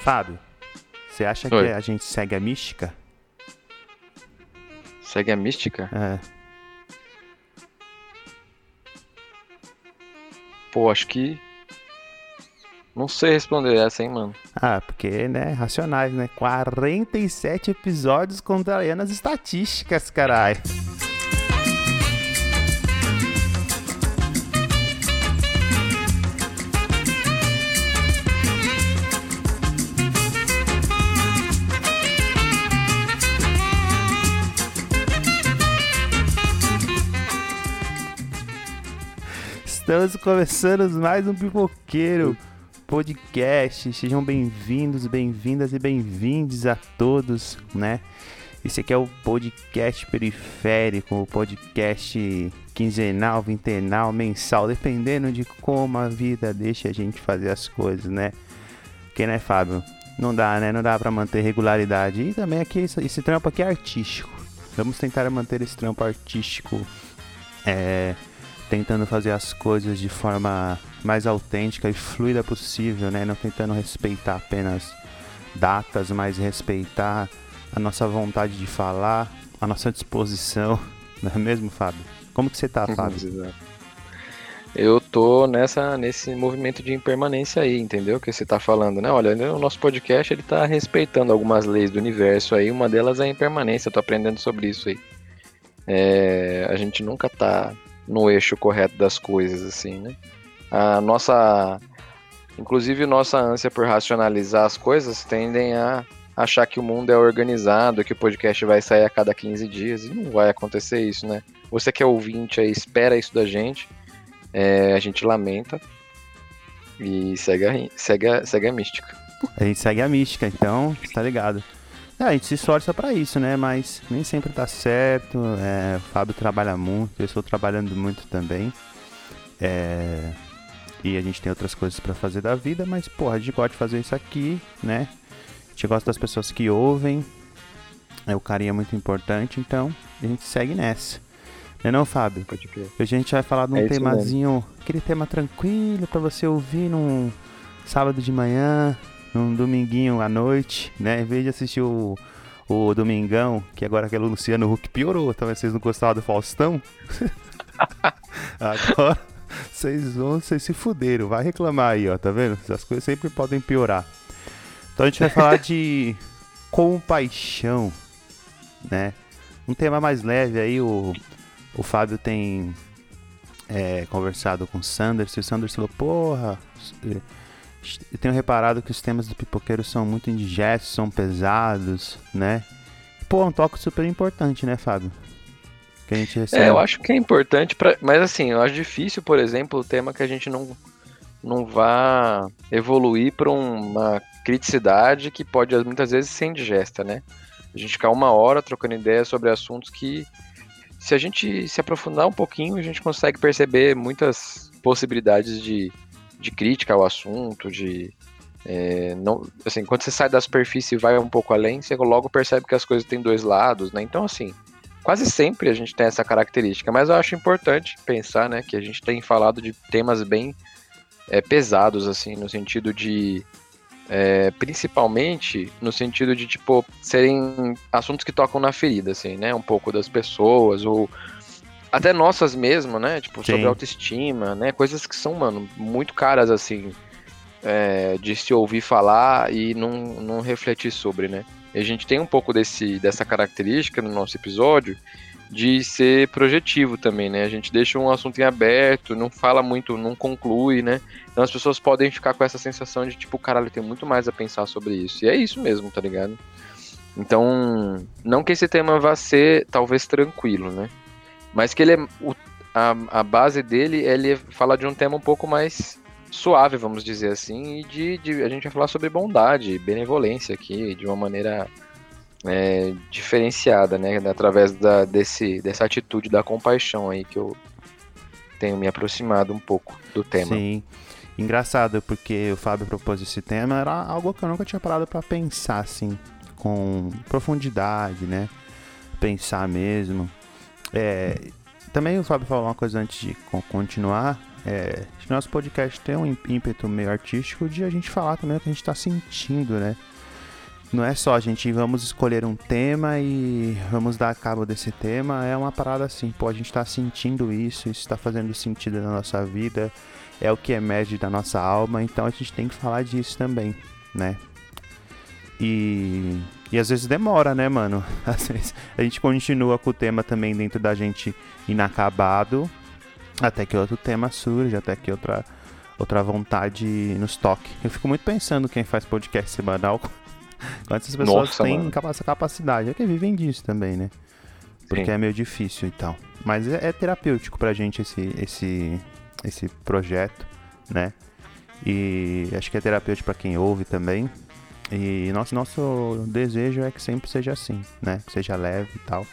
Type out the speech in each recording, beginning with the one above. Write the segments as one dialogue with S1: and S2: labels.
S1: Fábio, você acha
S2: Oi.
S1: que a gente segue a mística?
S2: Segue a mística?
S1: É.
S2: Pô, acho que. Não sei responder essa, hein, mano.
S1: Ah, porque, né, racionais, né? 47 episódios contrariando as estatísticas, caralho. Estamos começando mais um Pipoqueiro Podcast. Sejam bem-vindos, bem-vindas e bem-vindos a todos, né? Esse aqui é o podcast periférico, o podcast quinzenal, vintenal, mensal, dependendo de como a vida deixa a gente fazer as coisas, né? Porque, né, Fábio? Não dá, né? Não dá pra manter regularidade. E também aqui, esse trampo aqui é artístico. Vamos tentar manter esse trampo artístico, é, tentando fazer as coisas de forma mais autêntica e fluida possível, né? Não tentando respeitar apenas datas, mas respeitar a nossa vontade de falar, a nossa disposição, não é mesmo, Fábio? Como que você tá, Fábio?
S2: Exato. Eu tô nessa, nesse movimento de impermanência aí, entendeu? Que você tá falando, né? Olha, o nosso podcast ele tá respeitando algumas leis do universo aí, uma delas é a impermanência, eu tô aprendendo sobre isso aí. É, a gente nunca tá no eixo correto das coisas, assim, né? A nossa. Inclusive, nossa ânsia por racionalizar as coisas tendem a achar que o mundo é organizado, que o podcast vai sair a cada 15 dias, e não vai acontecer isso, né? Você que é ouvinte aí, espera isso da gente. É, a gente lamenta. E segue a, segue a, segue a mística.
S1: A gente segue a mística, então, tá ligado. É, a gente se esforça pra isso, né? Mas nem sempre tá certo. É, o Fábio trabalha muito, eu estou trabalhando muito também. É, e a gente tem outras coisas pra fazer da vida, mas, porra, a gente gosta de fazer isso aqui, né? A gente gosta das pessoas que ouvem. É, o carinho é muito importante, então a gente segue nessa. Não é não, Fábio?
S2: Pode crer.
S1: Hoje a gente vai falar de um
S2: É
S1: temazinho, aquele tema tranquilo pra você ouvir num sábado de manhã, num dominguinho à noite, né? Em vez de assistir o, o Domingão, que agora aquele Luciano Huck piorou, talvez vocês não gostavam do Faustão. agora vocês vão, vocês se fuderam, vai reclamar aí, ó, tá vendo? As coisas sempre podem piorar. Então a gente vai falar de compaixão, né? Um tema mais leve aí, o, o Fábio tem é, conversado com o Sanders, e o Sanders falou, porra, eu tenho reparado que os temas do pipoqueiro são muito indigestos, são pesados, né? Pô, é um toque super importante, né, Fábio? Que a gente recebe.
S2: É, eu acho que é importante, pra, mas assim, eu acho difícil, por exemplo, o tema que a gente não, não vá evoluir para uma criticidade que pode muitas vezes ser indigesta, né? A gente ficar uma hora trocando ideias sobre assuntos que, se a gente se aprofundar um pouquinho, a gente consegue perceber muitas possibilidades de, de crítica ao assunto, de. é, não, assim, quando você sai da superfície e vai um pouco além, você logo percebe que as coisas têm dois lados, né? Então, assim, quase sempre a gente tem essa característica, mas eu acho importante pensar, né, que a gente tem falado de temas bem é, pesados, assim, no sentido de é, principalmente no sentido de, tipo, serem assuntos que tocam na ferida, assim, né? Um pouco das pessoas, ou até nossas mesmo, né? Tipo,
S1: Sim.
S2: sobre autoestima, né? Coisas que são, mano, muito caras, assim, é, de se ouvir falar e não, não refletir sobre, né? E a gente tem um pouco desse, dessa característica no nosso episódio de ser projetivo também, né? A gente deixa um assunto em aberto, não fala muito, não conclui, né? Então as pessoas podem ficar com essa sensação de tipo, caralho, tem muito mais a pensar sobre isso. E é isso mesmo, tá ligado? Então, não que esse tema vá ser talvez tranquilo, né? Mas que ele é. o- a, a base dele ele fala de um tema um pouco mais suave, vamos dizer assim, e de, de- a gente vai falar sobre bondade, benevolência aqui, de uma maneira é, diferenciada, né? Através da, desse, dessa atitude da compaixão aí que eu tenho me aproximado um pouco do tema.
S1: Sim. Engraçado, porque o Fábio propôs esse tema, era algo que eu nunca tinha parado pra pensar, assim, com profundidade, né? Pensar mesmo. É, também o Fábio falou uma coisa antes de co- continuar. é, nosso podcast tem um ímpeto meio artístico de a gente falar também o que a gente está sentindo, né? Não é só a gente vamos escolher um tema e vamos dar cabo desse tema, é uma parada assim, pô, a gente está sentindo isso, isso está fazendo sentido na nossa vida, é o que emerge da nossa alma, então a gente tem que falar disso também, né? E, e às vezes demora, né, mano? Às vezes a gente continua com o tema também dentro da gente inacabado, até que outro tema surge, até que outra, outra vontade nos toque. Eu fico muito pensando quem faz podcast semanal, quantas pessoas Nossa, têm essa capacidade. É que vivem disso também, né? Porque Sim. é meio difícil e tal. Mas é, é terapêutico pra gente esse, esse, esse projeto, né? E acho que é terapêutico para quem ouve também. E nosso, nosso desejo é que sempre seja assim, né? Que seja leve e tal.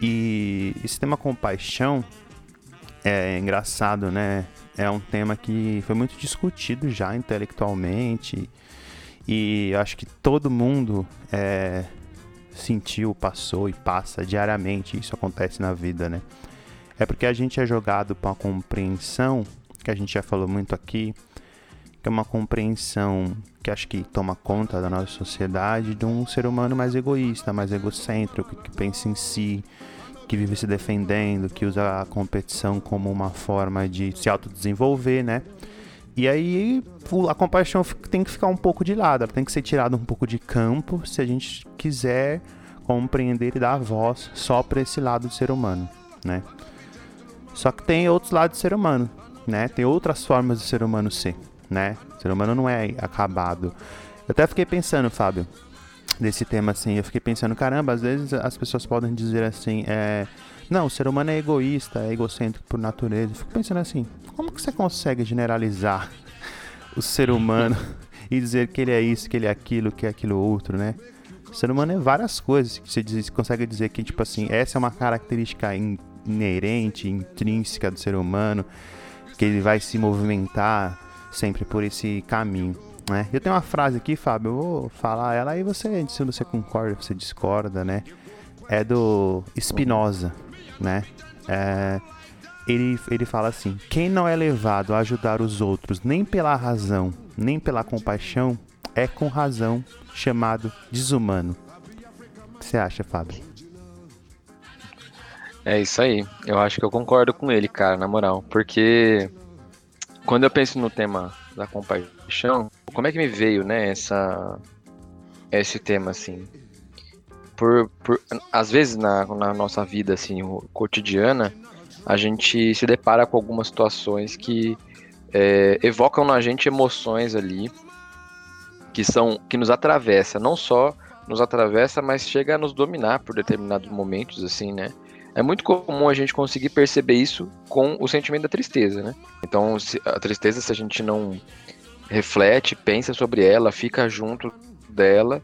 S1: E esse tema compaixão é engraçado, né? É um tema que foi muito discutido já intelectualmente. E acho que todo mundo é, sentiu, passou e passa diariamente. Isso acontece na vida, né? É porque a gente é jogado para uma compreensão, que a gente já falou muito aqui, que é uma compreensão que acho que toma conta da nossa sociedade de um ser humano mais egoísta, mais egocêntrico, que pensa em si, que vive se defendendo, que usa a competição como uma forma de se autodesenvolver, né? E aí a compaixão tem que ficar um pouco de lado, ela tem que ser tirada um pouco de campo se a gente quiser compreender e dar voz só para esse lado do ser humano, né? Só que tem outros lados do ser humano, né? Tem outras formas do ser humano ser, né? O ser humano não é acabado. Eu até fiquei pensando, Fábio, desse tema assim, eu fiquei pensando, caramba, às vezes as pessoas podem dizer assim, é, não, o ser humano é egoísta, é egocêntrico por natureza. Eu fico pensando assim, como que você consegue generalizar o ser humano e dizer que ele é isso, que ele é aquilo, que é aquilo outro, né? O ser humano é várias coisas que você diz, consegue dizer que, tipo assim, essa é uma característica in, inerente, intrínseca do ser humano, que ele vai se movimentar sempre por esse caminho. Né? Eu tenho uma frase aqui, Fábio, eu vou falar ela e você, se você concorda, se você discorda, né? É do Spinoza, né? É, ele, ele fala assim: quem não é levado a ajudar os outros nem pela razão, nem pela compaixão, é com razão chamado desumano. O que você acha, Fábio?
S2: É isso aí. Eu acho que eu concordo com ele, cara, na moral. Porque quando eu penso no tema da compaixão, como é que me veio, né, essa, esse tema, assim? Por, por, às vezes na, na nossa vida, assim, cotidiana, a gente se depara com algumas situações que é, evocam na gente emoções ali que são que nos atravessa, não só nos atravessa, mas chega a nos dominar por determinados momentos, assim, né? É muito comum a gente conseguir perceber isso com o sentimento da tristeza, né? Então, a tristeza, se a gente não reflete, pensa sobre ela, fica junto dela,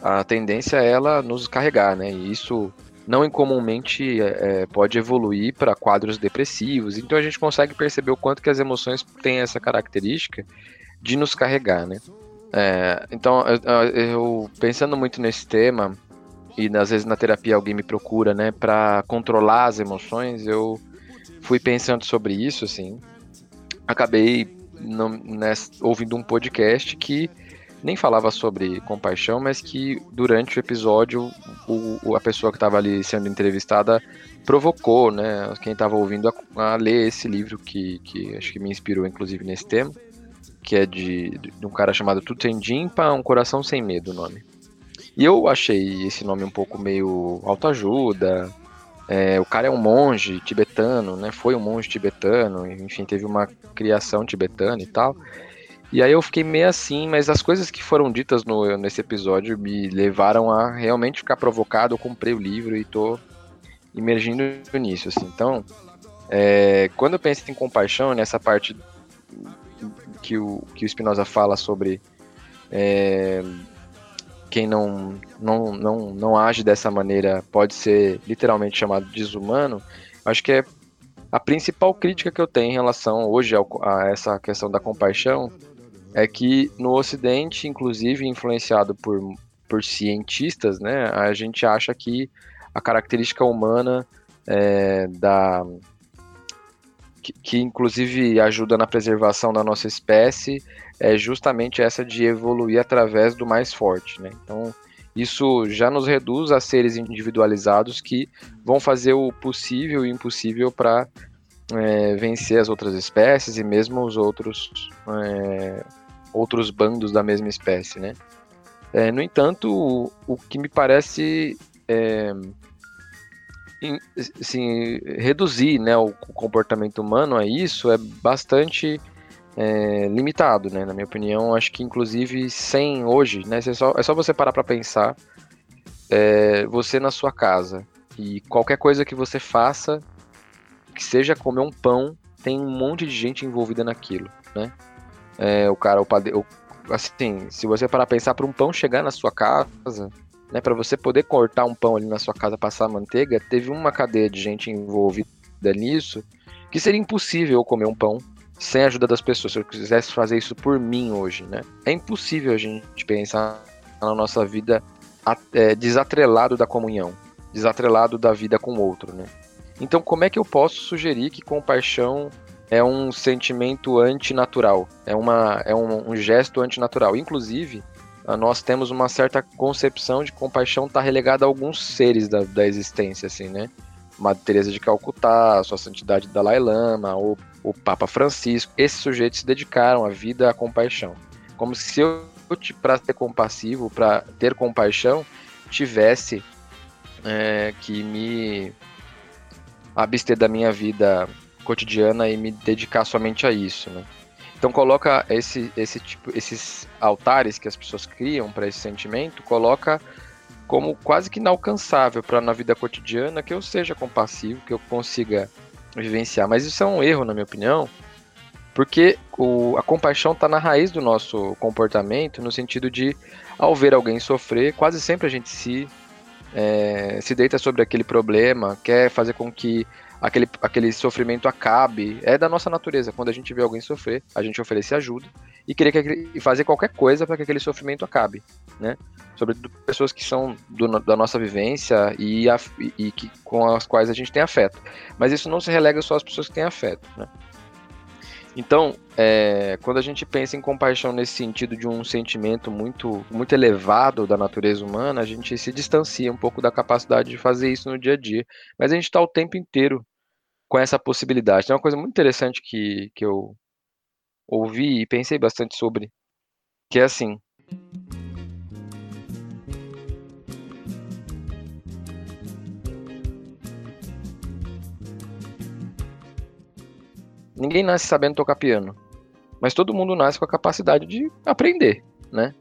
S2: a tendência é ela nos carregar, né? E isso não incomumente é, é pode evoluir para quadros depressivos. Então a gente consegue perceber o quanto que as emoções têm essa característica de nos carregar, né? É, então eu, eu, pensando muito nesse tema, e às vezes na terapia alguém me procura, né, para controlar as emoções, eu fui pensando sobre isso, assim. Acabei não, nessa, ouvindo um podcast que nem falava sobre compaixão, mas que durante o episódio o, a pessoa que estava ali sendo entrevistada provocou, né, quem estava ouvindo a, a, ler esse livro que, que acho que me inspirou inclusive nesse tema, que é de, de um cara chamado Tutendimpa, Um Coração Sem Medo, o nome. E eu achei esse nome um pouco meio autoajuda. É, o cara é um monge tibetano, né? Foi um monge tibetano, enfim, teve uma criação tibetana e tal. E aí eu fiquei meio assim, mas as coisas que foram ditas no, nesse episódio me levaram a realmente ficar provocado. Eu comprei o livro e tô imergindo nisso, assim. Então, é, quando eu penso em compaixão, nessa parte que o, que o Spinoza fala sobre é, quem não, não, não, não age dessa maneira pode ser literalmente chamado desumano, acho que é a principal crítica que eu tenho em relação hoje a essa questão da compaixão é que no Ocidente, inclusive influenciado por, por cientistas, né, a gente acha que a característica humana é, da que, que inclusive ajuda na preservação da nossa espécie é justamente essa de evoluir através do mais forte, né? Então, isso já nos reduz a seres individualizados que vão fazer o possível e o impossível para é, vencer as outras espécies e mesmo os outros é, outros bandos da mesma espécie, né? É, no entanto, o, o, que me parece é, assim, reduzir né, o, comportamento humano a isso é bastante é, limitado, né? Na minha opinião, acho que inclusive sem hoje, né? É só, é só você parar para pensar, é, você na sua casa e qualquer coisa que você faça, que seja comer um pão, tem um monte de gente envolvida naquilo, né? É, o cara, o assim, se você parar para pensar para um pão chegar na sua casa, né, para você poder cortar um pão ali na sua casa, passar manteiga, teve uma cadeia de gente envolvida nisso, que seria impossível eu comer um pão sem a ajuda das pessoas. Se eu quisesse fazer isso por mim hoje, né? É impossível a gente pensar na nossa vida é, desatrelado da comunhão, desatrelado da vida com o outro, né? Então, como é que eu posso sugerir que compaixão é um sentimento antinatural, é, uma, é um, um gesto antinatural? Inclusive, nós temos uma certa concepção de compaixão estar tá relegada a alguns seres da, da existência, assim, né? Madre Teresa de Calcutá, Sua Santidade Dalai Lama, ou o Papa Francisco, esses sujeitos se dedicaram a vida à compaixão. Como se eu, para ser compassivo, para ter compaixão, tivesse é, que me abster da minha vida cotidiana e me dedicar somente a isso, né? Então coloca esse, esse tipo, esses altares que as pessoas criam para esse sentimento, coloca como quase que inalcançável para na vida cotidiana que eu seja compassivo, que eu consiga vivenciar. Mas isso é um erro, na minha opinião, porque o, a compaixão está na raiz do nosso comportamento, no sentido de, ao ver alguém sofrer, quase sempre a gente se, é, se deita sobre aquele problema, quer fazer com que aquele, aquele sofrimento acabe. É da nossa natureza. Quando a gente vê alguém sofrer, a gente oferece ajuda e querer que, fazer qualquer coisa para que aquele sofrimento acabe, né? Sobretudo pessoas que são do, da nossa vivência e, a, e, e que, com as quais a gente tem afeto. Mas isso não se relega só às pessoas que têm afeto, né? Então, é, quando a gente pensa em compaixão nesse sentido de um sentimento muito, muito elevado da natureza humana, a gente se distancia um pouco da capacidade de fazer isso no dia a dia. Mas a gente está o tempo inteiro com essa possibilidade. Tem uma coisa muito interessante que, que eu ouvi e pensei bastante sobre, que é assim. Ninguém nasce sabendo tocar piano, mas todo mundo nasce com a capacidade de aprender, né?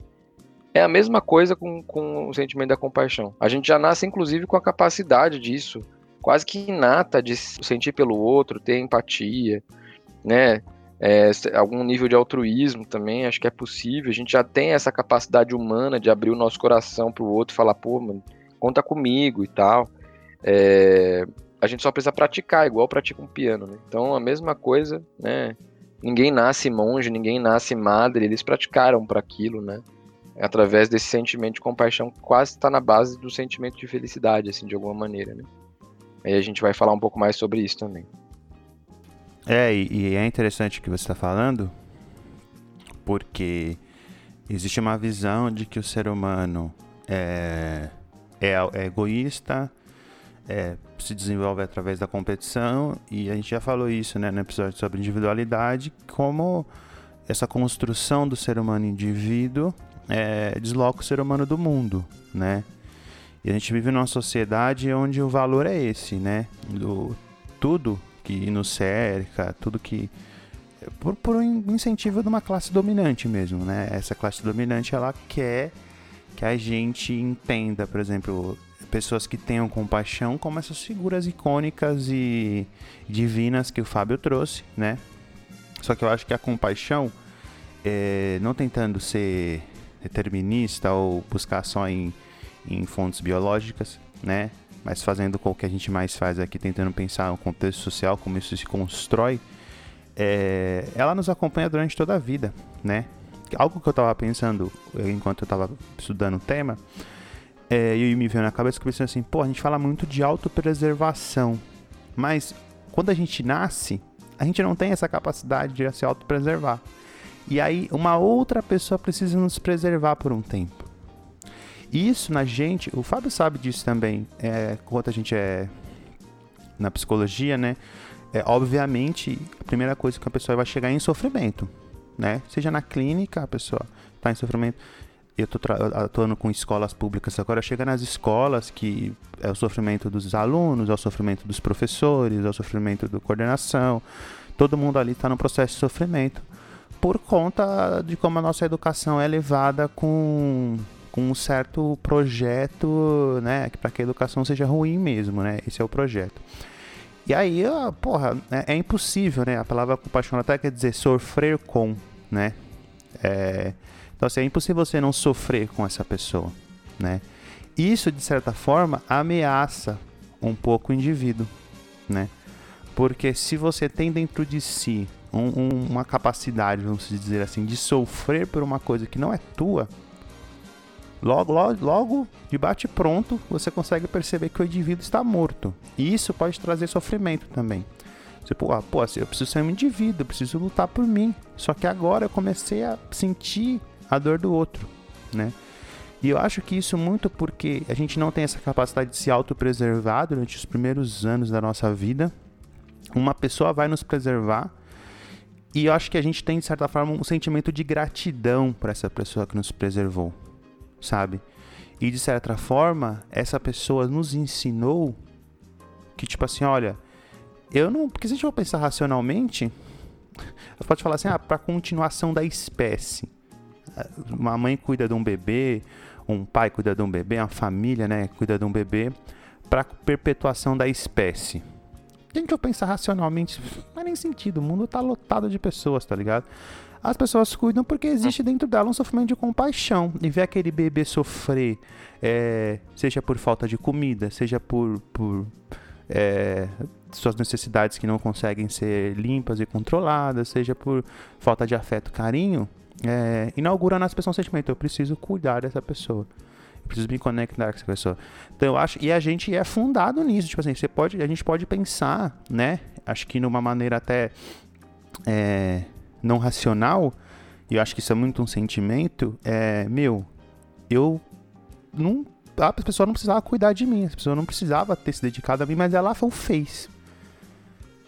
S2: É a mesma coisa com, com o sentimento da compaixão. A gente já nasce, inclusive, com a capacidade disso, quase que inata de sentir pelo outro, ter empatia, né? É, algum nível de altruísmo também, acho que é possível. A gente já tem essa capacidade humana de abrir o nosso coração para o outro e falar, pô, mano, conta comigo e tal. É, a gente só precisa praticar, igual pratica um piano. Né? Então, a mesma coisa, né? Ninguém nasce monge, ninguém nasce madre, eles praticaram para aquilo, né? Através desse sentimento de compaixão, quase está na base do sentimento de felicidade, assim, de alguma maneira, né? Aí a gente vai falar um pouco mais sobre isso também.
S1: É, e, é interessante o que você está falando, porque existe uma visão de que o ser humano é, é, é egoísta, é, se desenvolve através da competição, e a gente já falou isso né, no episódio sobre individualidade, como essa construção do ser humano indivíduo é, desloca o ser humano do mundo, né? E a gente vive numa sociedade onde o valor é esse, né? Do, tudo que nos cerca, tudo que por, por um incentivo de uma classe dominante mesmo, né? Essa classe dominante ela quer que a gente entenda, por exemplo, pessoas que tenham compaixão como essas figuras icônicas e divinas que o Fábio trouxe, né? Só que eu acho que a compaixão, é, não tentando ser determinista ou buscar só em, em fontes biológicas, né? Mas fazendo com o que a gente mais faz aqui, tentando pensar no contexto social, como isso se constrói, é, ela nos acompanha durante toda a vida, né? Algo que eu estava pensando enquanto eu estava estudando o tema é, e me veio na cabeça que eu assim, pô, a gente fala muito de autopreservação, mas quando a gente nasce, a gente não tem essa capacidade de se autopreservar. E aí uma outra pessoa precisa nos preservar por um tempo. Isso na gente, o Fábio sabe disso também, é, quando a gente é na psicologia, né? É, obviamente, a primeira coisa que a pessoa vai chegar é em sofrimento, né? Seja na clínica, a pessoa está em sofrimento. Eu estou atuando com escolas públicas agora, chega nas escolas que é o sofrimento dos alunos, é o sofrimento dos professores, é o sofrimento da coordenação. Todo mundo ali está no processo de sofrimento por conta de como a nossa educação é levada com, com um certo projeto, né? Para que a educação seja ruim mesmo, né? Esse é o projeto. E aí, porra, é, é impossível, né? A palavra compaixão até quer dizer sofrer com, né? É, então, assim, é impossível você não sofrer com essa pessoa, né? Isso, de certa forma, ameaça um pouco o indivíduo, né? Porque se você tem dentro de si um, um, uma capacidade, vamos dizer assim, de sofrer por uma coisa que não é tua, logo, logo, logo de bate pronto, você consegue perceber que o indivíduo está morto. E isso pode trazer sofrimento também. Você, pô, ah, pô, assim, eu preciso ser um indivíduo, eu preciso lutar por mim. Só que agora eu comecei a sentir a dor do outro, né? E eu acho que isso muito porque a gente não tem essa capacidade de se autopreservar durante os primeiros anos da nossa vida. Uma pessoa vai nos preservar e eu acho que a gente tem, de certa forma, um sentimento de gratidão para essa pessoa que nos preservou, sabe? E de certa forma, essa pessoa nos ensinou que, tipo assim, olha, eu não. Porque se a gente for pensar racionalmente, você pode falar assim, ah, para continuação da espécie. Uma mãe cuida de um bebê, um pai cuida de um bebê, uma família, né, cuida de um bebê, para perpetuação da espécie gente for pensar racionalmente, não faz nem sentido. O mundo tá lotado de pessoas, tá ligado? As pessoas cuidam porque existe dentro dela um sofrimento de compaixão. E ver aquele bebê sofrer, é, seja por falta de comida, seja por, por é, suas necessidades que não conseguem ser limpas e controladas, seja por falta de afeto, carinho, é, inaugura nas pessoas um sentimento: eu preciso cuidar dessa pessoa preciso me conectar com essa pessoa. Então eu acho, e a gente é fundado nisso, tipo assim, você pode, a gente pode pensar, né? Acho que numa maneira até é, não racional, e eu acho que isso é muito um sentimento, é, meu, eu não, a pessoa não precisava cuidar de mim, a pessoa não precisava ter se dedicado a mim, mas ela fez.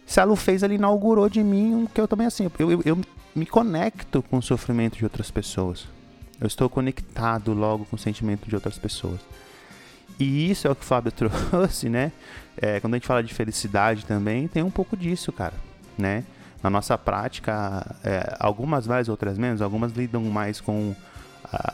S1: Se ela o fez, ela inaugurou de mim o que eu também assim, eu, eu, eu me conecto com o sofrimento de outras pessoas. Eu estou conectado logo com o sentimento de outras pessoas. E isso é o que o Fábio trouxe, né? É, quando a gente fala de felicidade também, tem um pouco disso, cara, né? Na nossa prática, é, algumas mais, outras menos, algumas lidam mais com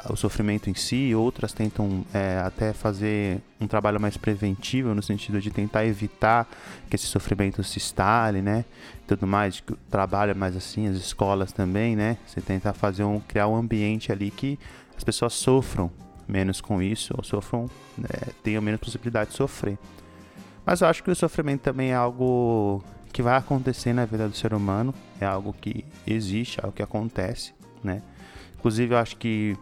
S1: o sofrimento em si, outras tentam é, até fazer um trabalho mais preventivo, no sentido de tentar evitar que esse sofrimento se instale, né? Tudo mais, trabalha mais assim, as escolas também, né? Você tentar fazer um, criar um ambiente ali que as pessoas sofram menos com isso, ou sofram, né, tenham menos possibilidade de sofrer. Mas eu acho que o sofrimento também é algo que vai acontecer na vida do ser humano, é algo que existe, é algo que acontece, né? Inclusive, eu acho que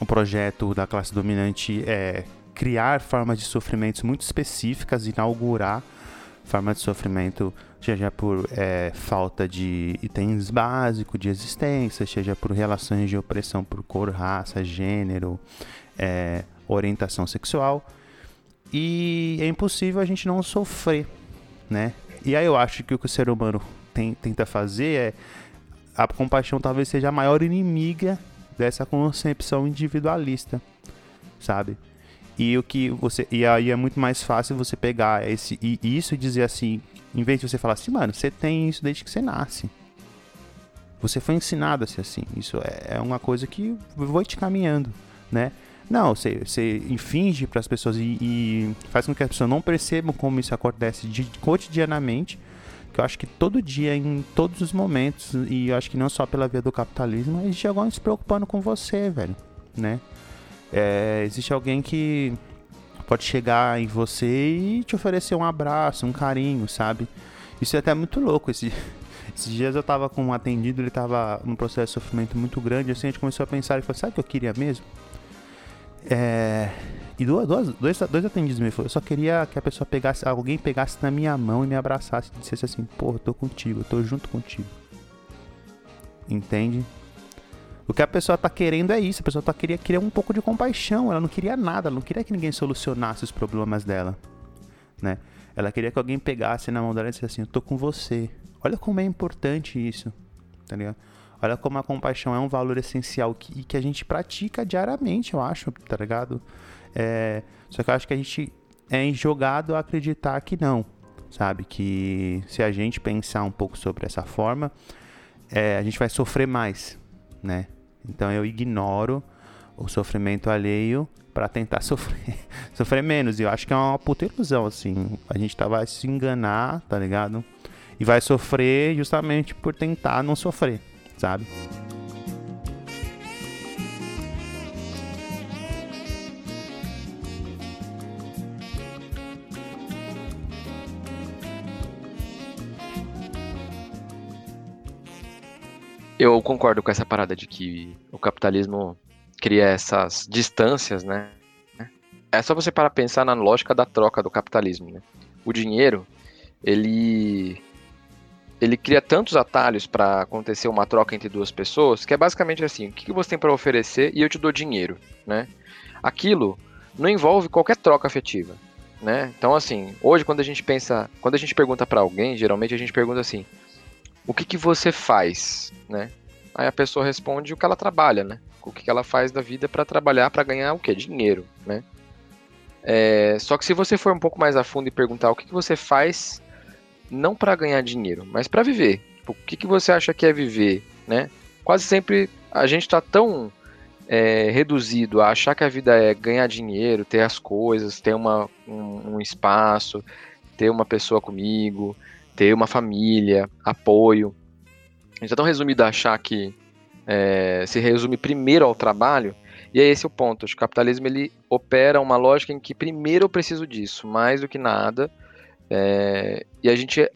S1: o projeto da classe dominante é criar formas de sofrimentos muito específicas, inaugurar formas de sofrimento, seja por é, falta de itens básicos de existência, seja por relações de opressão por cor, raça, gênero, é, orientação sexual. E é impossível a gente não sofrer, né? E aí eu acho que o que o ser humano tem, tenta fazer é a compaixão talvez seja a maior inimiga dessa concepção individualista, sabe? E o que você e aí é muito mais fácil você pegar esse e isso e dizer assim, em vez de você falar assim, mano, você tem isso desde que você nasce. Você foi ensinado a ser assim. Isso é, é uma coisa que vou te caminhando, né? Não, você, você finge para as pessoas e, e, faz com que as pessoas não percebam como isso acontece de, cotidianamente que eu acho que todo dia, em todos os momentos, e eu acho que não só pela via do capitalismo, existe alguém se preocupando com você, velho, né? É, existe alguém que pode chegar em você e te oferecer um abraço, um carinho, sabe? Isso é até muito louco. Esse, esses dias eu tava com um atendido, ele tava num processo de sofrimento muito grande, assim, a gente começou a pensar e falou, sabe o que eu queria mesmo? É, e duas, duas, dois, dois atendidos me falaram, eu só queria que a pessoa pegasse, alguém pegasse na minha mão e me abraçasse e dissesse assim, eu tô contigo, eu tô junto contigo. Entende? O que a pessoa tá querendo é isso, a pessoa tá queria, queria um pouco de compaixão, ela não queria nada, ela não queria que ninguém solucionasse os problemas dela, né? Ela queria que alguém pegasse na mão dela e dissesse assim, eu tô com você. Olha como é importante isso, tá ligado? Olha como a compaixão é um valor essencial que, que a gente pratica diariamente, eu acho, tá ligado? É, só que eu acho que a gente é jogado a acreditar que não, sabe? Que se a gente pensar um pouco sobre essa forma, é, a gente vai sofrer mais, né? Então eu ignoro o sofrimento alheio para tentar sofrer, sofrer menos. E eu acho que é uma puta ilusão, assim. A gente tá, vai se enganar, tá ligado? E vai sofrer justamente por tentar não sofrer, sabe?
S2: Eu concordo com essa parada de que o capitalismo cria essas distâncias, né? É só você para pensar na lógica da troca do capitalismo, né? O dinheiro, ele ele cria tantos atalhos para acontecer uma troca entre duas pessoas, que é basicamente assim, o que, você tem para oferecer e eu te dou dinheiro, né? Aquilo não envolve qualquer troca afetiva, né? Então assim, hoje quando a gente pensa, quando a gente pergunta para alguém, geralmente a gente pergunta assim: o que, que você faz, né? Aí a pessoa responde o que ela trabalha, né? O que, que ela faz da vida para trabalhar, para ganhar o quê? Dinheiro, né? É, só que se você for um pouco mais a fundo e perguntar o que, que você faz, não para ganhar dinheiro, mas para viver. Tipo, o que, que você acha que é viver, né? Quase sempre a gente está tão é, reduzido a achar que a vida é ganhar dinheiro, ter as coisas, ter uma, um, um espaço, ter uma pessoa comigo, ter uma família, apoio. A gente é tão resumido a achar que é, se resume primeiro ao trabalho, e é esse o ponto. O capitalismo ele opera uma lógica em que primeiro eu preciso disso, mais do que nada, é, e a gente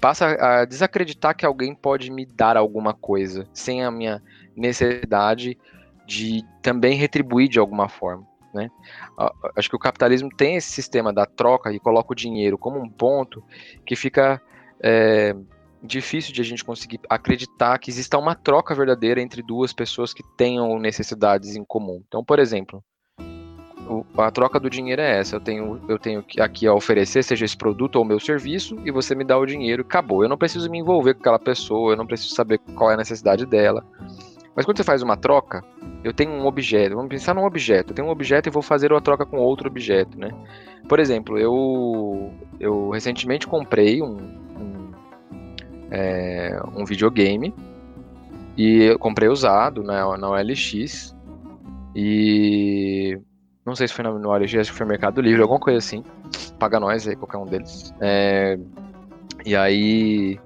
S2: passa a desacreditar que alguém pode me dar alguma coisa sem a minha necessidade de também retribuir de alguma forma. Né? Acho que o capitalismo tem esse sistema da troca e coloca o dinheiro como um ponto que fica é, difícil de a gente conseguir acreditar que exista uma troca verdadeira entre duas pessoas que tenham necessidades em comum. Então, por exemplo, a troca do dinheiro é essa. Eu tenho, eu tenho aqui a oferecer, seja esse produto ou meu serviço, e você me dá o dinheiro, acabou. Eu não preciso me envolver com aquela pessoa, eu não preciso saber qual é a necessidade dela. Mas quando você faz uma troca, eu tenho um objeto, vamos pensar num objeto, eu tenho um objeto e vou fazer uma troca com outro objeto, né? Por exemplo, eu, eu recentemente comprei um, um, é, um videogame e eu comprei usado na, na OLX e não sei se foi no OLX, acho que foi Mercado Livre, alguma coisa assim. Paga nós aí, qualquer um deles. É, e aí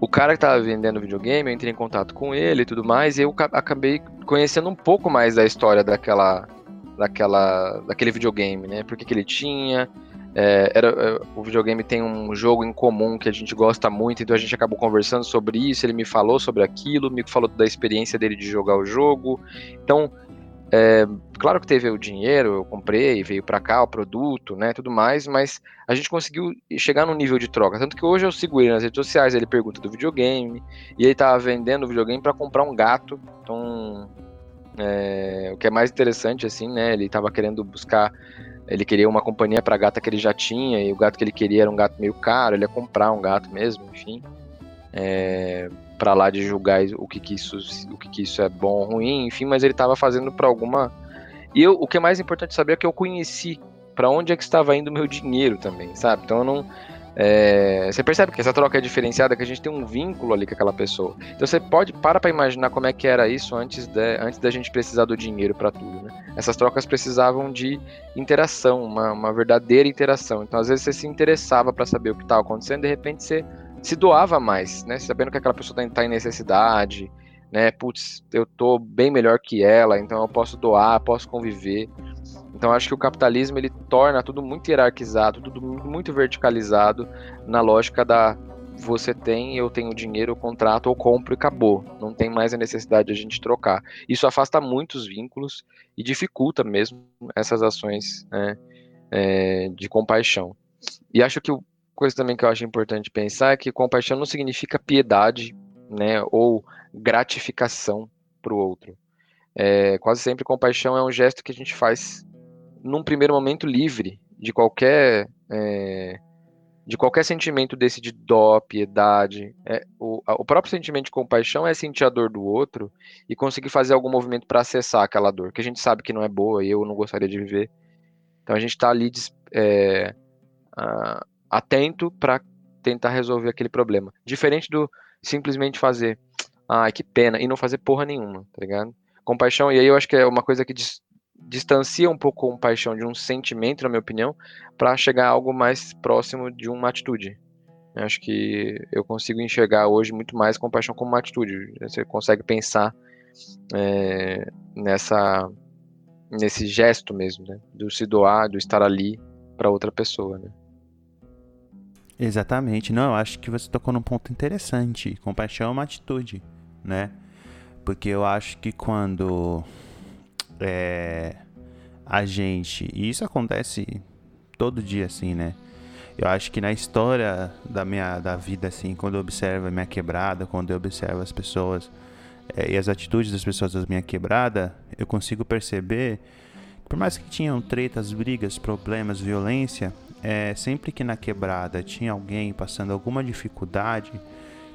S2: o cara que tava vendendo videogame, eu entrei em contato com ele e tudo mais, e eu acabei conhecendo um pouco mais da história daquela, daquela, daquele videogame, né? Por que, que ele tinha. É, era, é, o videogame tem um jogo em comum que a gente gosta muito, então a gente acabou conversando sobre isso. Ele me falou sobre aquilo, me falou da experiência dele de jogar o jogo. Então, é, claro que teve o dinheiro, eu comprei, veio para cá o produto, né, tudo mais, mas a gente conseguiu chegar no nível de troca. Tanto que hoje eu sigo ele nas redes sociais, ele pergunta do videogame, e ele tava vendendo o videogame para comprar um gato. Então, é, o que é mais interessante, assim, né, ele tava querendo buscar, ele queria uma companhia para gata que ele já tinha, e o gato que ele queria era um gato meio caro, ele ia comprar um gato mesmo, enfim. É, para lá de julgar o que, que isso o que, que isso é bom ou ruim, enfim, mas ele estava fazendo para alguma e eu, o que é mais importante saber é que eu conheci para onde é que estava indo o meu dinheiro também, sabe? Então eu não é, você percebe que essa troca é diferenciada, que a gente tem um vínculo ali com aquela pessoa. Então você pode para para imaginar como é que era isso antes, de, antes da gente precisar do dinheiro para tudo. Né? Essas trocas precisavam de interação, uma, uma verdadeira interação. Então às vezes você se interessava para saber o que estava acontecendo, de repente você se doava mais, né? Sabendo que aquela pessoa está tá em necessidade, né? Putz, eu tô bem melhor que ela, então eu posso doar, posso conviver. Então acho que o capitalismo ele torna tudo muito hierarquizado, tudo muito verticalizado na lógica da, você tem, eu tenho dinheiro, eu contrato, eu compro e acabou. Não tem mais a necessidade de a gente trocar. Isso afasta muitos vínculos e dificulta mesmo essas ações né, é, de compaixão. E acho que coisa também que eu acho importante pensar é que compaixão não significa piedade, né, ou gratificação para o outro. É, quase sempre compaixão é um gesto que a gente faz num primeiro momento livre de qualquer é, de qualquer sentimento desse de dó, piedade. É, o, o próprio sentimento de compaixão é sentir a dor do outro e conseguir fazer algum movimento para acessar aquela dor, que a gente sabe que não é boa e eu não gostaria de viver. Então a gente está ali é, atento para tentar resolver aquele problema. Diferente do simplesmente fazer, ai que pena, e não fazer porra nenhuma, tá ligado? Compaixão, e aí eu acho que é uma coisa que dis, distancia um pouco compaixão de um sentimento, na minha opinião, para chegar a algo mais próximo de uma atitude. Eu acho que eu consigo enxergar hoje muito mais compaixão como uma atitude. Você consegue pensar é, nessa nesse gesto mesmo, né? Do se doar, do estar ali para outra pessoa, né?
S1: Exatamente. Não, eu acho que você tocou num ponto interessante. Compaixão é uma atitude, né? Porque eu acho que quando é, a gente. E isso acontece todo dia, assim, né? Eu acho que na história da minha da vida, assim, quando eu observo a minha quebrada, quando eu observo as pessoas é, e as atitudes das pessoas da minha quebrada, eu consigo perceber, por mais que tinham tretas, brigas, problemas, violência, é, sempre que na quebrada tinha alguém passando alguma dificuldade,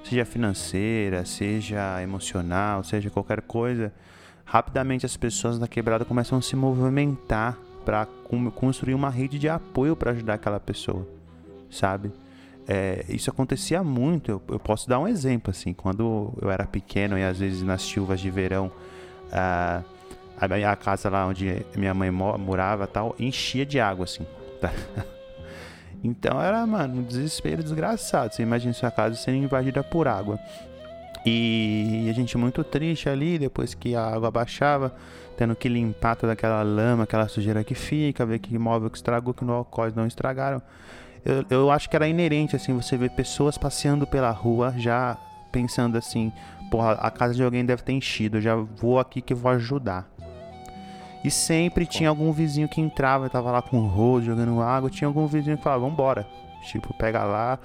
S1: seja financeira, seja emocional, seja qualquer coisa, rapidamente as pessoas na quebrada começam a se movimentar para construir uma rede de apoio para ajudar aquela pessoa, sabe? É, isso acontecia muito. Eu, eu, posso dar um exemplo assim. Quando eu era pequeno e às vezes nas chuvas de verão, a, a, casa lá onde minha mãe morava tal enchia de água assim. Tá? Então era, mano, um desespero desgraçado. Você imagina sua casa sendo invadida por água. E a gente muito triste ali, depois que a água baixava, tendo que limpar toda aquela lama, aquela sujeira que fica, ver que móvel que estragou, que no alcoóis não estragaram. Eu, eu acho que era inerente, assim, você ver pessoas passeando pela rua já pensando assim, porra, a casa de alguém deve ter enchido, já vou aqui que vou ajudar. E sempre tinha algum vizinho que entrava, tava lá com o rodo jogando água, tinha algum vizinho que falava, vambora. Tipo, pega lá,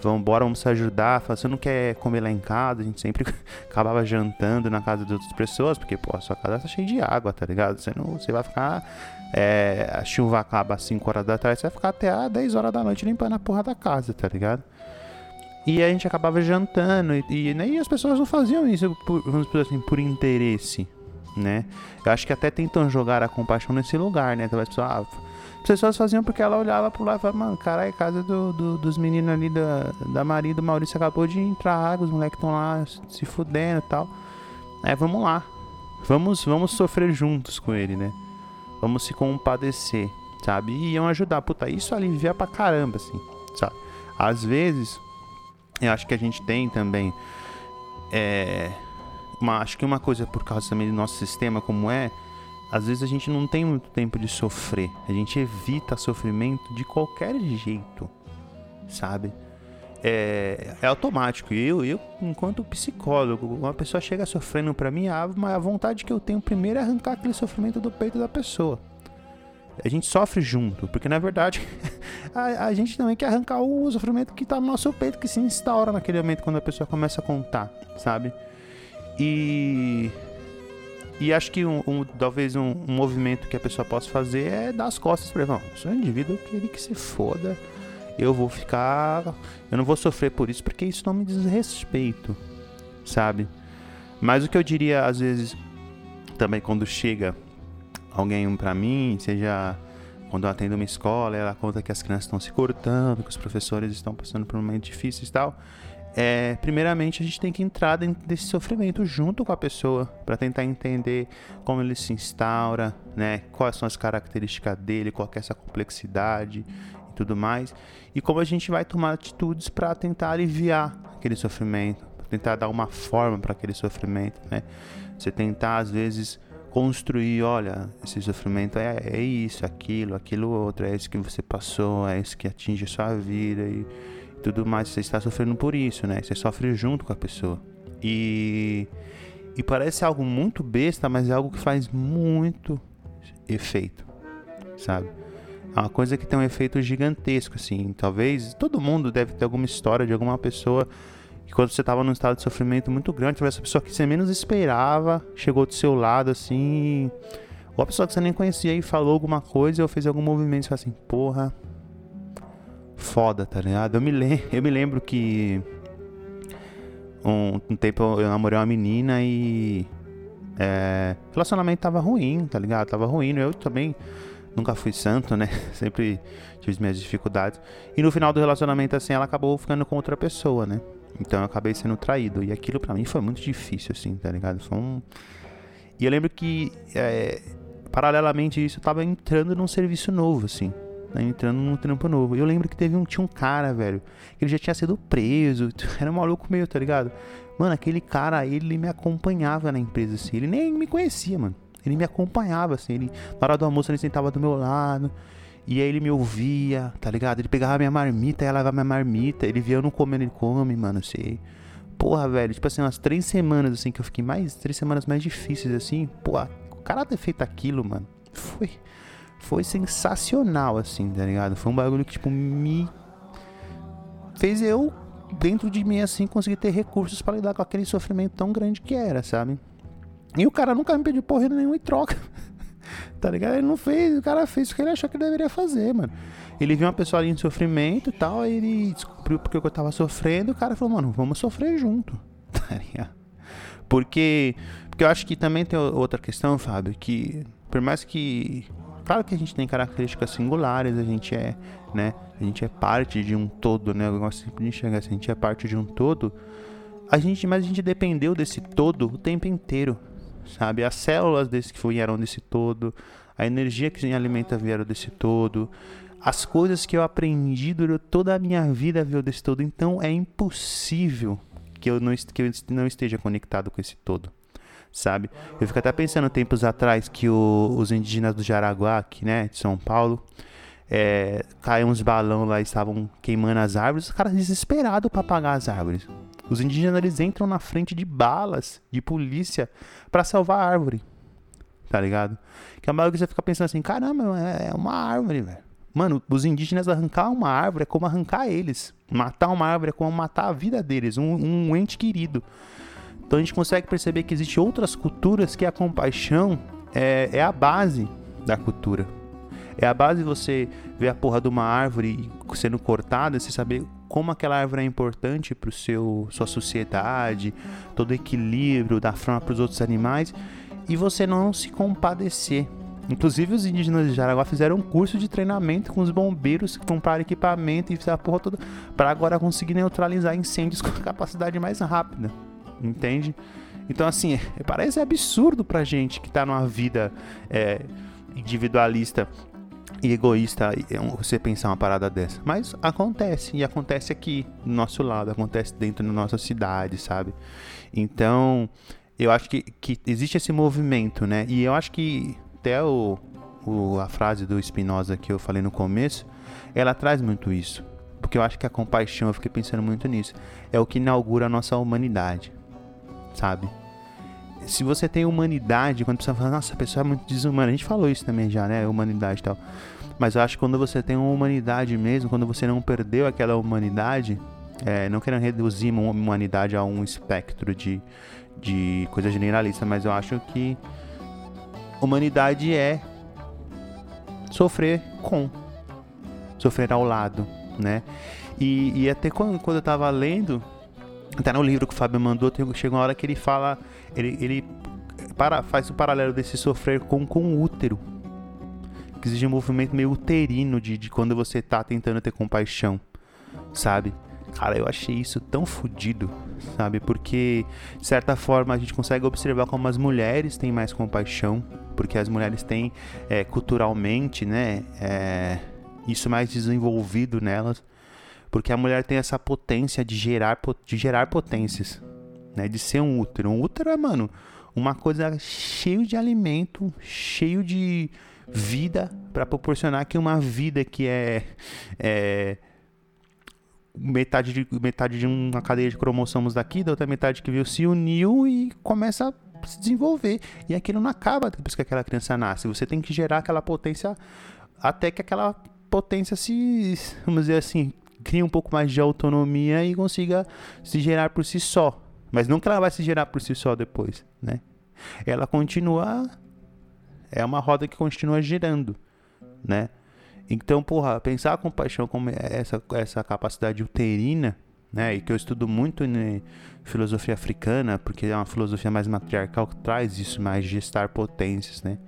S1: vambora, vamos se ajudar. Fala, você não quer comer lá em casa? A gente sempre acabava jantando na casa de outras pessoas, porque, pô, a sua casa tá cheia de água, tá ligado? Você, não, você vai ficar. É, a chuva acaba às 5 horas da tarde, você vai ficar até às 10 horas da noite limpando a porra da casa, tá ligado? E a gente acabava jantando, e, e, né, e as pessoas não faziam isso, por, vamos dizer assim, por interesse, né? Eu acho que até tentam jogar a compaixão nesse lugar, né? Ah, as pessoas faziam porque ela olhava pro lado e falava, mano, caralho, casa do, do, dos meninos ali da, da Maria do Maurício acabou de entrar os moleques estão lá se fudendo e tal. É, vamos lá. Vamos, vamos sofrer juntos com ele, né? Vamos se compadecer, sabe? E iam ajudar. Puta, isso alivia pra caramba, assim, sabe? Às vezes, eu acho que a gente tem também. É, uma, acho que uma coisa por causa também do nosso sistema como é, às vezes a gente não tem muito tempo de sofrer. A gente evita sofrimento de qualquer jeito, sabe? É, é automático. Eu, eu, enquanto psicólogo, uma pessoa chega sofrendo para mim, a, a vontade que eu tenho primeiro é arrancar aquele sofrimento do peito da pessoa. A gente sofre junto, porque na verdade a, a gente também quer arrancar o sofrimento que tá no nosso peito, que se instaura naquele momento quando a pessoa começa a contar, sabe? E e acho que um, um talvez um, um, movimento que a pessoa possa fazer é dar as costas para ele. Não, sou um indivíduo que ele que se foda. Eu vou ficar. Eu não vou sofrer por isso porque isso não me diz respeito, sabe? Mas o que eu diria às vezes também quando chega alguém para mim, seja quando eu atendo uma escola, ela conta que as crianças estão se cortando, que os professores estão passando por momentos difíceis e tal é, primeiramente a gente tem que entrar dentro desse sofrimento junto com a pessoa para tentar entender como ele se instaura, né? Quais são as características dele, qual é essa complexidade e tudo mais, e como a gente vai tomar atitudes para tentar aliviar aquele sofrimento, tentar dar uma forma para aquele sofrimento, né? Você tentar às vezes construir, olha, esse sofrimento é, é isso, aquilo, aquilo outro, é isso que você passou, é isso que atinge a sua vida e tudo mais, você está sofrendo por isso, né? Você sofre junto com a pessoa. E, e parece algo muito besta, mas é algo que faz muito efeito, sabe? É uma coisa que tem um efeito gigantesco, assim. Talvez todo mundo deve ter alguma história de alguma pessoa que quando você estava num estado de sofrimento muito grande, essa pessoa que você menos esperava chegou do seu lado, assim. Ou a pessoa que você nem conhecia e falou alguma coisa ou fez algum movimento e você assim, porra, foda, tá ligado? Eu me, lem eu me lembro que um, um tempo eu namorei uma menina e é, relacionamento tava ruim, tá ligado? Tava ruim. Eu também nunca fui santo, né? Sempre tive minhas dificuldades. E no final do relacionamento, assim, ela acabou ficando com outra pessoa, né? Então eu acabei sendo traído. E aquilo para mim foi muito difícil, assim, tá ligado? Foi um. E eu lembro que, é, paralelamente a isso, eu tava entrando num serviço novo, assim né, entrando num trampo novo. Eu lembro que teve um, tinha um cara, velho, que ele já tinha sido preso, era um maluco meio, tá ligado? Mano, aquele cara, ele me acompanhava na empresa, assim, ele nem me conhecia, mano. Ele me acompanhava, assim, ele, na hora do almoço ele sentava do meu lado, e aí ele me ouvia, tá ligado? Ele pegava minha marmita, ia lavar minha marmita, ele via eu não comendo, ele come, mano, sei. Porra, velho, tipo assim, umas três semanas, assim, que eu fiquei mais, três semanas mais difíceis, assim, porra, o cara ter feito aquilo, mano, foi foi sensacional, assim, tá ligado? Foi um bagulho que, tipo, me fez eu, dentro de mim, assim, conseguir ter recursos para lidar com aquele sofrimento tão grande que era, sabe? E o cara nunca me pediu porra nenhuma em troca. tá ligado? Ele não fez, o cara fez o que ele achou que deveria fazer, mano. Ele viu uma pessoa ali em sofrimento e tal, aí ele descobriu porque eu tava sofrendo, e o cara falou, mano, vamos sofrer junto. Tá ligado? Porque, porque eu acho que também tem outra questão, Fábio, que por mais que Claro que a gente tem características singulares, a gente é, né? A gente é parte de um todo, né? Eu gosto sempre de enxergar assim, a gente é parte de um todo. A gente, mas a gente dependeu desse todo o tempo inteiro, sabe? As células desse que vieram desse todo, a energia que alimenta vieram desse todo, as coisas que eu aprendi durante toda a minha vida veio desse todo. Então é impossível que eu não, que eu não esteja conectado com esse todo sabe? Eu fico até pensando tempos atrás que o, os indígenas do Jaraguá, aqui, né, de São Paulo, é, caiu uns balão lá estavam queimando as árvores, os caras desesperados para apagar as árvores. Os indígenas eles entram na frente de balas de polícia para salvar a árvore. Tá ligado? Que é uma que você fica pensando assim, caramba, é, é uma árvore, velho. Mano, os indígenas arrancar uma árvore é como arrancar eles. Matar uma árvore é como matar a vida deles, um, um ente querido. Então a gente consegue perceber que existem outras culturas que a compaixão é, é a base da cultura. É a base você ver a porra de uma árvore sendo cortada, você saber como aquela árvore é importante para seu sua sociedade, todo o equilíbrio da forma para os outros animais e você não se compadecer. Inclusive os indígenas de Jaraguá fizeram um curso de treinamento com os bombeiros compraram equipamento e fizeram a porra toda para agora conseguir neutralizar incêndios com capacidade mais rápida entende? Então, assim, parece absurdo pra gente que tá numa vida é, individualista e egoísta você pensar uma parada dessa. Mas acontece, e acontece aqui do nosso lado, acontece dentro da nossa cidade, sabe? Então, eu acho que, que existe esse movimento, né? E eu acho que até o, o, a frase do Spinoza que eu falei no começo, ela traz muito isso. Porque eu acho que a compaixão, eu fiquei pensando muito nisso, é o que inaugura a nossa humanidade sabe? Se você tem humanidade, quando você fala, nossa, a pessoa é muito desumana, a gente falou isso também já, né? Humanidade e tal. Mas eu acho que quando você tem uma humanidade mesmo, quando você não perdeu aquela humanidade, é, não querendo reduzir uma humanidade a um espectro de, de coisa generalista, mas eu acho que humanidade é sofrer com, sofrer ao lado, né? E, e até quando, quando eu tava lendo, até no livro que o Fábio mandou, tem, chega uma hora que ele fala. Ele, ele para, faz o paralelo desse sofrer com, com o útero. Que exige um movimento meio uterino de, de quando você tá tentando ter compaixão, sabe? Cara, eu achei isso tão fodido, sabe? Porque, de certa forma, a gente consegue observar como as mulheres têm mais compaixão, porque as mulheres têm é, culturalmente, né? É, isso mais desenvolvido nelas. Porque a mulher tem essa potência de gerar, de gerar potências, né? De ser um útero. Um útero é, mano, uma coisa cheio de alimento, cheio de vida para proporcionar que uma vida que é, é metade de, metade de uma cadeia de cromossomos daqui, da outra metade que viu se uniu e começa a se desenvolver. E aquilo não acaba depois que aquela criança nasce. Você tem que gerar aquela potência até que aquela potência se, vamos dizer assim, crie um pouco mais de autonomia e consiga se gerar por si só. Mas não que ela vai se gerar por si só depois, né? Ela continua é uma roda que continua girando, né? Então, porra, pensar a compaixão como essa, essa capacidade uterina, né? E que eu estudo muito em filosofia africana, porque é uma filosofia mais matriarcal que traz isso, mais gestar potências, né?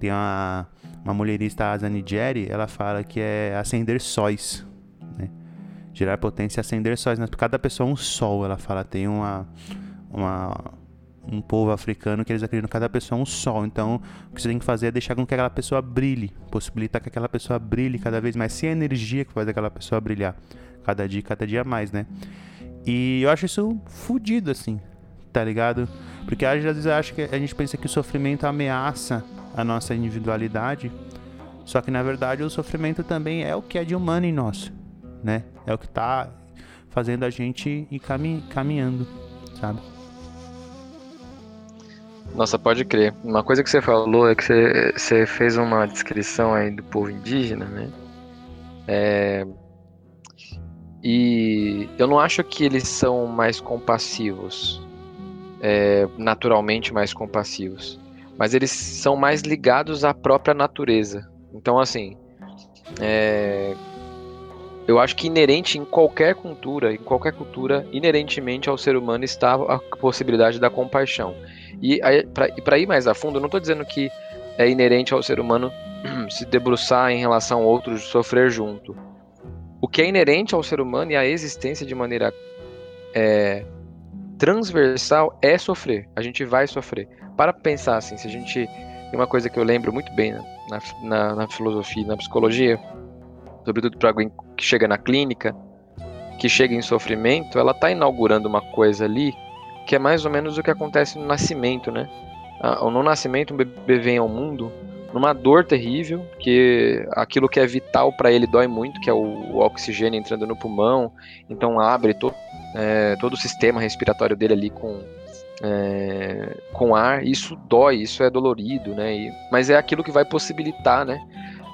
S1: Tem uma, uma mulherista, Asa Nigeri, ela fala que é acender sóis? Gerar potência e acender sóis, né? Cada pessoa é um sol, ela fala. Tem uma, uma um povo africano que eles acreditam que cada pessoa é um sol. Então, o que você tem que fazer é deixar com que aquela pessoa brilhe, possibilitar que aquela pessoa brilhe cada vez mais, sem a energia que faz aquela pessoa brilhar, cada dia, cada dia mais, né? E eu acho isso fodido, assim, tá ligado? Porque às vezes acho que a gente pensa que o sofrimento ameaça a nossa individualidade, só que na verdade o sofrimento também é o que é de humano em nós, né? É o que tá fazendo a gente ir caminhando, sabe?
S2: Nossa, pode crer. Uma coisa que você falou é que você, você fez uma descrição aí do povo indígena, né? É... E eu não acho que eles são mais compassivos, é, naturalmente mais compassivos, mas eles são mais ligados à própria natureza. Então, assim, é... eu acho que inerente em qualquer cultura, em qualquer cultura, inerentemente ao ser humano está a possibilidade da compaixão. E para ir mais a fundo, eu não estou dizendo que é inerente ao ser humano se debruçar em relação a outros, sofrer junto. O que é inerente ao ser humano e à existência de maneira é, transversal é sofrer. A gente vai sofrer. Para pensar assim, se a gente. Uma coisa que eu lembro muito bem na, na, na filosofia, na psicologia, sobretudo para alguém que chega na clínica, que chega em sofrimento, ela está inaugurando uma coisa ali que é mais ou menos o que acontece no nascimento, né? No nascimento, um bebê vem ao mundo numa dor terrível, que aquilo que é vital para ele dói muito, que é o, oxigênio entrando no pulmão, então abre to, é, todo o sistema respiratório dele ali com, é, com ar, isso dói, isso é dolorido, né? E, mas é aquilo que vai possibilitar, né?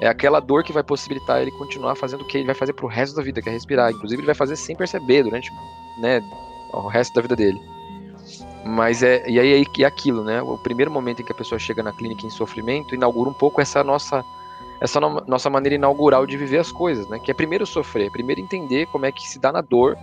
S2: É aquela dor que vai possibilitar ele continuar fazendo o que ele vai fazer pro resto da vida, que é respirar. Inclusive, ele vai fazer sem perceber durante né, o resto da vida dele. Mas é. E aí é aquilo, né? O primeiro momento em que a pessoa chega na clínica em sofrimento inaugura um pouco essa nossa. Essa no, nossa maneira inaugural de viver as coisas, né? Que é primeiro sofrer, primeiro entender como é que se dá na dor,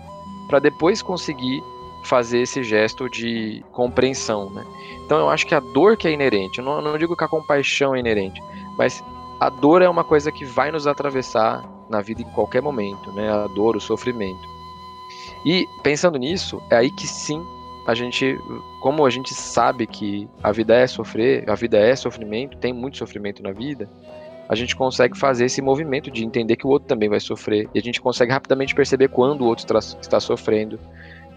S2: para depois conseguir fazer esse gesto de compreensão, né? Então eu acho que a dor que é inerente, eu não, eu não digo que a compaixão é inerente, mas a dor é uma coisa que vai nos atravessar na vida em qualquer momento, né? A dor, o sofrimento. E pensando nisso, é aí que sim a gente, como a gente sabe que a vida é sofrer, a vida é sofrimento, tem muito sofrimento na vida, a gente consegue fazer esse movimento de entender que o outro também vai sofrer. E a gente consegue rapidamente perceber quando o outro está sofrendo.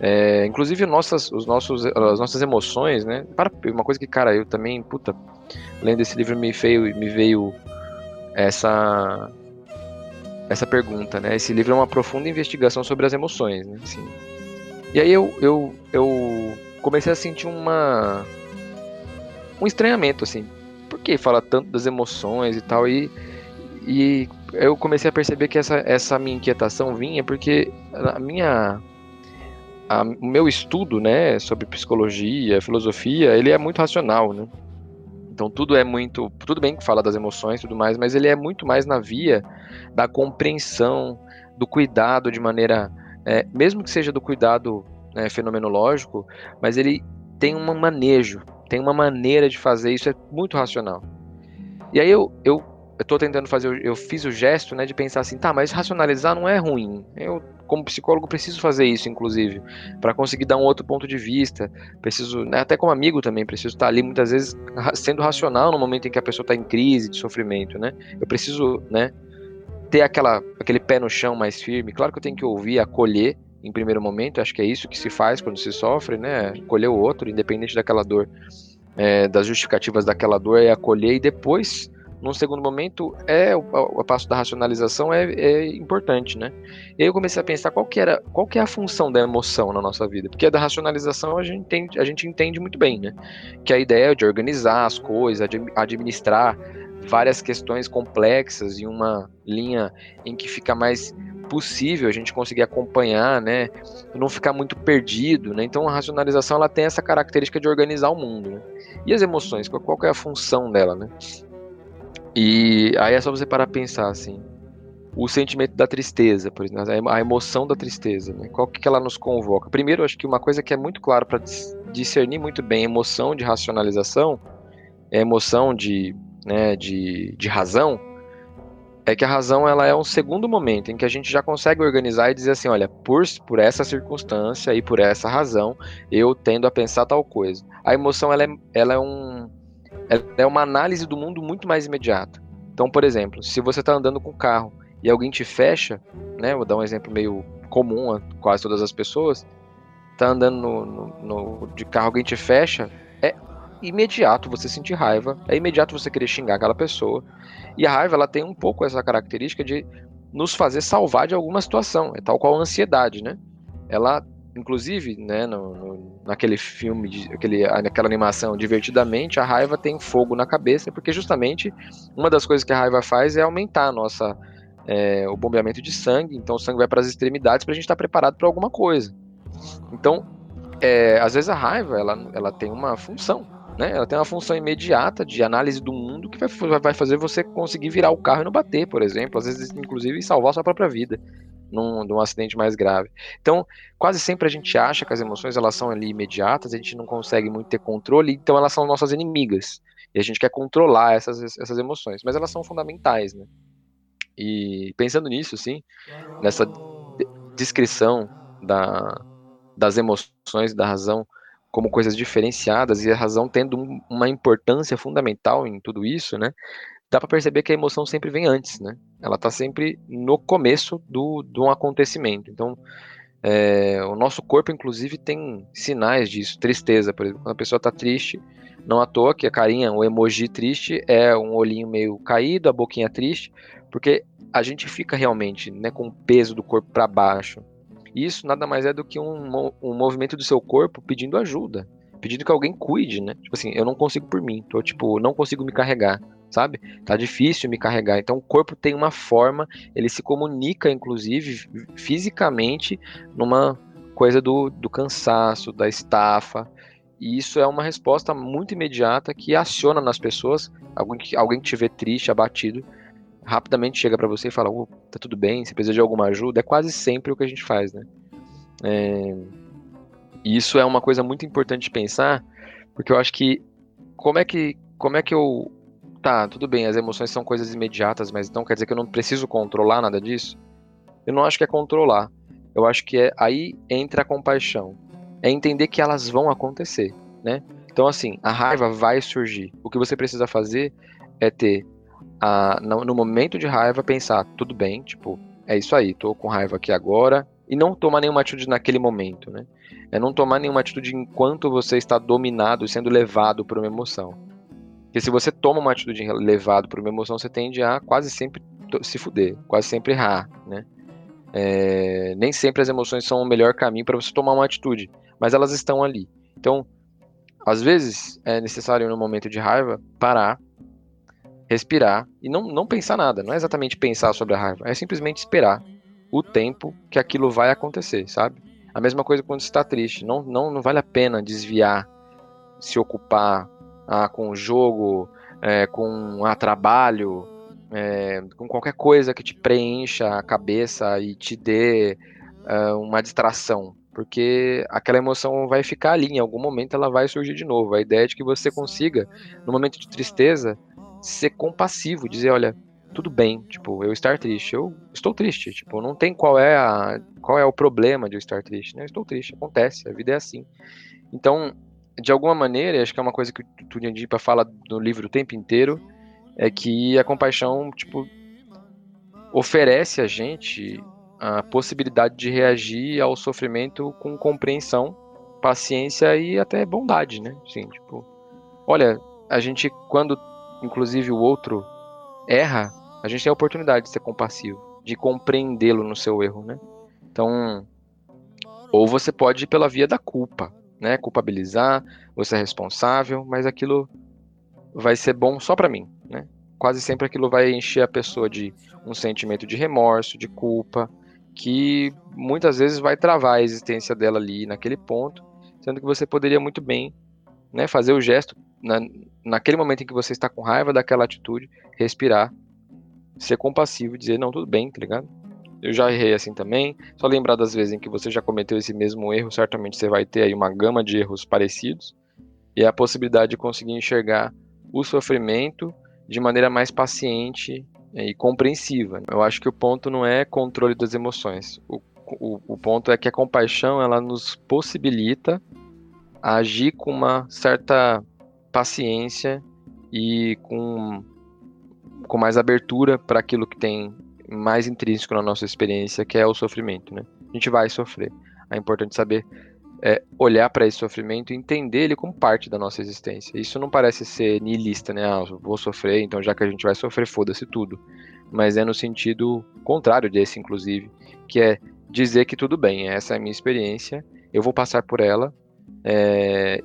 S2: É, inclusive nossas, os nossos, as nossas emoções, né? Para, uma coisa que, cara, eu também, puta, lendo esse livro me veio, me veio essa essa pergunta, né? Esse livro é uma profunda investigação sobre as emoções, né? Assim, e aí eu, eu, eu comecei a sentir uma um estranhamento assim. Por que fala tanto das emoções e tal e e eu comecei a perceber que essa, essa minha inquietação vinha porque a minha o meu estudo, né, sobre psicologia, filosofia, ele é muito racional, né? Então tudo é muito, tudo bem que fala das emoções e tudo mais, mas ele é muito mais na via da compreensão, do cuidado de maneira é, mesmo que seja do cuidado né, fenomenológico, mas ele tem um manejo, tem uma maneira de fazer isso, é muito racional. E aí eu, eu estou tentando fazer, eu fiz o gesto né, de pensar assim, tá, mas racionalizar não é ruim. Eu, como psicólogo, preciso fazer isso, inclusive, para conseguir dar um outro ponto de vista. Preciso, né, até como amigo também, preciso estar ali muitas vezes sendo racional no momento em que a pessoa está em crise, de sofrimento, né? Eu preciso, né, ter aquela, aquele pé no chão mais firme. Claro que eu tenho que ouvir, acolher em primeiro momento, acho que é isso que se faz quando se sofre, né? Acolher o outro, independente daquela dor, é, das justificativas daquela dor, é acolher e depois num segundo momento, é o, o passo da racionalização é, é, importante, né? E aí eu comecei a pensar qual que era, qual que é a função da emoção na nossa vida, porque a da racionalização a gente entende, a gente entende muito bem, né? Que a ideia é de organizar as coisas, administrar várias questões complexas em uma linha em que fica mais possível a gente conseguir acompanhar, né? Não ficar muito perdido, né? Então a racionalização ela tem essa característica de organizar o mundo, né? E as emoções, qual, qual é a função dela, né? E aí é só você parar pensar assim. O sentimento da tristeza, por exemplo, a emoção da tristeza, né? Qual que ela nos convoca? Primeiro, acho que uma coisa que é muito claro para discernir muito bem emoção de racionalização, é emoção de, né, de, de razão, é que a razão ela é um segundo momento em que a gente já consegue organizar e dizer assim, olha, por, por essa circunstância e por essa razão, eu tendo a pensar tal coisa. A emoção ela é, ela é um é uma análise do mundo muito mais imediata. Então, por exemplo, se você está andando com o carro e alguém te fecha, né? Vou dar um exemplo meio comum a quase todas as pessoas. Tá andando no, no, no, de carro, alguém te fecha, é imediato você sentir raiva, é imediato você querer xingar aquela pessoa. E a raiva ela tem um pouco essa característica de nos fazer salvar de alguma situação, é tal qual a ansiedade, né? Ela Inclusive, né, no, no, naquele filme, de, aquele, naquela animação, divertidamente, a raiva tem fogo na cabeça, porque justamente uma das coisas que a raiva faz é aumentar a nossa, é, o bombeamento de sangue, então o sangue vai para as extremidades para a gente estar tá preparado para alguma coisa. Então, é, às vezes a raiva ela, ela tem uma função, né? Ela tem uma função imediata de análise do mundo que vai, vai fazer você conseguir virar o carro e não bater, por exemplo, às vezes inclusive salvar sua própria vida num, num acidente mais grave. Então, quase sempre a gente acha que as emoções elas são ali imediatas, a gente não consegue muito ter controle, então elas são nossas inimigas. E a gente quer controlar essas, essas emoções, mas elas são fundamentais, né? E pensando nisso, sim, nessa descrição da, das emoções, da razão como coisas diferenciadas e a razão tendo uma importância fundamental em tudo isso, né? Dá para perceber que a emoção sempre vem antes, né? Ela está sempre no começo do, de um acontecimento. Então, é, o nosso corpo, inclusive, tem sinais disso. Tristeza, por exemplo. Quando a pessoa está triste, não à toa que a carinha, o emoji triste, é um olhinho meio caído, a boquinha triste, porque a gente fica realmente né, com o peso do corpo para baixo. Isso nada mais é do que um, um movimento do seu corpo pedindo ajuda, pedindo que alguém cuide, né? Tipo assim, eu não consigo por mim, tô tipo, não consigo me carregar sabe? Tá difícil me carregar. Então o corpo tem uma forma, ele se comunica, inclusive, fisicamente, numa coisa do, do cansaço, da estafa. E isso é uma resposta muito imediata que aciona nas pessoas. Alguém que, alguém que te vê triste, abatido, rapidamente chega para você e fala: oh, tá tudo bem, você precisa de alguma ajuda. É quase sempre o que a gente faz, né? É... E isso é uma coisa muito importante de pensar, porque eu acho que como é que como é que eu tá, tudo bem, as emoções são coisas imediatas, mas então quer dizer que eu não preciso controlar nada disso? Eu não acho que é controlar. Eu acho que é aí entra a compaixão. É entender que elas vão acontecer, né? Então assim, a raiva vai surgir. O que você precisa fazer é ter a, no, momento de raiva pensar, tudo bem, tipo, é isso aí, tô com raiva aqui agora e não tomar nenhuma atitude naquele momento, né? É não tomar nenhuma atitude enquanto você está dominado sendo levado por uma emoção. Porque se você toma uma atitude levado por uma emoção, você tende a quase sempre se fuder, quase sempre errar, né? É, nem sempre as emoções são o melhor caminho para você tomar uma atitude, mas elas estão ali. Então, às vezes é necessário no momento de raiva parar, respirar e não, não pensar nada. Não é exatamente pensar sobre a raiva, é simplesmente esperar o tempo que aquilo vai acontecer, sabe? A mesma coisa quando está triste. Não, não, não vale a pena desviar, se ocupar, ah, com o jogo, é, com a trabalho, é, com qualquer coisa que te preencha a cabeça e te dê é, uma distração. Porque aquela emoção vai ficar ali, em algum momento ela vai surgir de novo. A ideia é de que você consiga, no momento de tristeza, ser compassivo, dizer, olha, tudo bem, tipo, eu estar triste, eu estou triste, tipo, não tem qual é a qual é o problema de eu estar triste, né? Eu estou triste, acontece, a vida é assim. Então, de alguma maneira, acho que é uma coisa que o Tunyandipa fala no livro o tempo inteiro, é que a compaixão, tipo, oferece a gente a possibilidade de reagir ao sofrimento com compreensão, paciência e até bondade, né? Tipo, olha, a gente quando inclusive o outro erra, a gente tem a oportunidade de ser compassivo, de compreendê-lo no seu erro, né? Então, ou você pode ir pela via da culpa, né? Culpabilizar, você é responsável, mas aquilo vai ser bom só para mim, né? Quase sempre aquilo vai encher a pessoa de um sentimento de remorso, de culpa, que muitas vezes vai travar a existência dela ali naquele ponto, sendo que você poderia muito bem, né, fazer o gesto na, naquele momento em que você está com raiva daquela atitude, respirar, ser compassivo, dizer não, tudo bem, tá ligado? Eu já errei assim também. Só lembrar das vezes em que você já cometeu esse mesmo erro, certamente você vai ter aí uma gama de erros parecidos e a possibilidade de conseguir enxergar o sofrimento de maneira mais paciente e compreensiva. Eu acho que o ponto não é controle das emoções. O, o, o ponto é que a compaixão ela nos possibilita agir com uma certa paciência e com, com mais abertura para aquilo que tem mais intrínseco na nossa experiência, que é o sofrimento. Né? A gente vai sofrer. É importante saber é, olhar para esse sofrimento e entender ele como parte da nossa existência. Isso não parece ser niilista, né? Ah, vou sofrer, então já que a gente vai sofrer, foda-se tudo. Mas é no sentido contrário desse, inclusive, que é dizer que tudo bem, essa é a minha experiência, eu vou passar por ela é,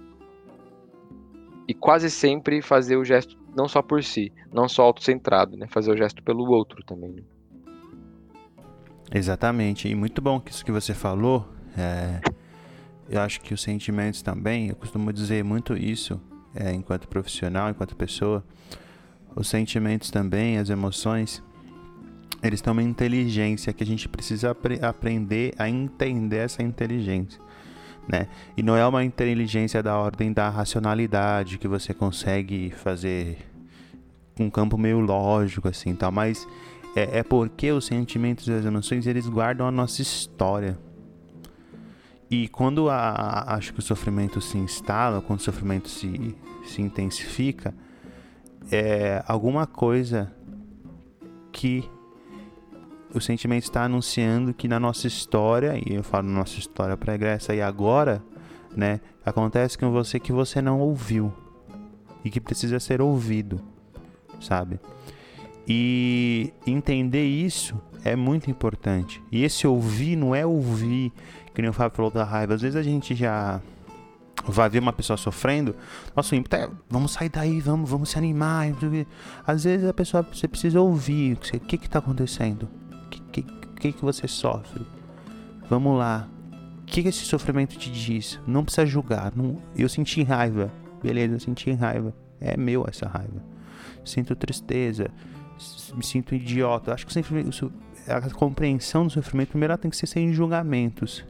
S2: e quase sempre fazer o gesto não só por si, não só autocentrado, né? Fazer o gesto pelo outro também. Né?
S1: Exatamente, e muito bom que isso que você falou. É eu acho que os sentimentos também, eu costumo dizer muito isso é, enquanto profissional, enquanto pessoa. Os sentimentos também, as emoções, eles têm uma inteligência que a gente precisa apre aprender a entender essa inteligência. Né? E não é uma inteligência da ordem da racionalidade que você consegue fazer um campo meio lógico assim, tal, mas é, é porque os sentimentos e as emoções eles guardam a nossa história. E quando a, acho que o sofrimento se instala, quando o sofrimento se, se intensifica, é alguma coisa que o sentimento está anunciando que na nossa história, e eu falo nossa história pregressa e agora, né, acontece com você que você não ouviu e que precisa ser ouvido, sabe? E entender isso é muito importante. E esse ouvir não é ouvir que nem o Fábio falou da raiva. Às vezes a gente já vai ver uma pessoa sofrendo, nosso ímpeto é, vamos sair daí, vamos, vamos se animar. Às vezes a pessoa, você precisa ouvir, o que que tá acontecendo? O que, que, que, que você sofre? Vamos lá. O que, que esse sofrimento te diz? Não precisa julgar. Não, eu senti raiva. Beleza, eu senti raiva. É meu essa raiva. Sinto tristeza. Me sinto idiota. Acho que sempre a compreensão do sofrimento primeiro ela tem que ser sem julgamentos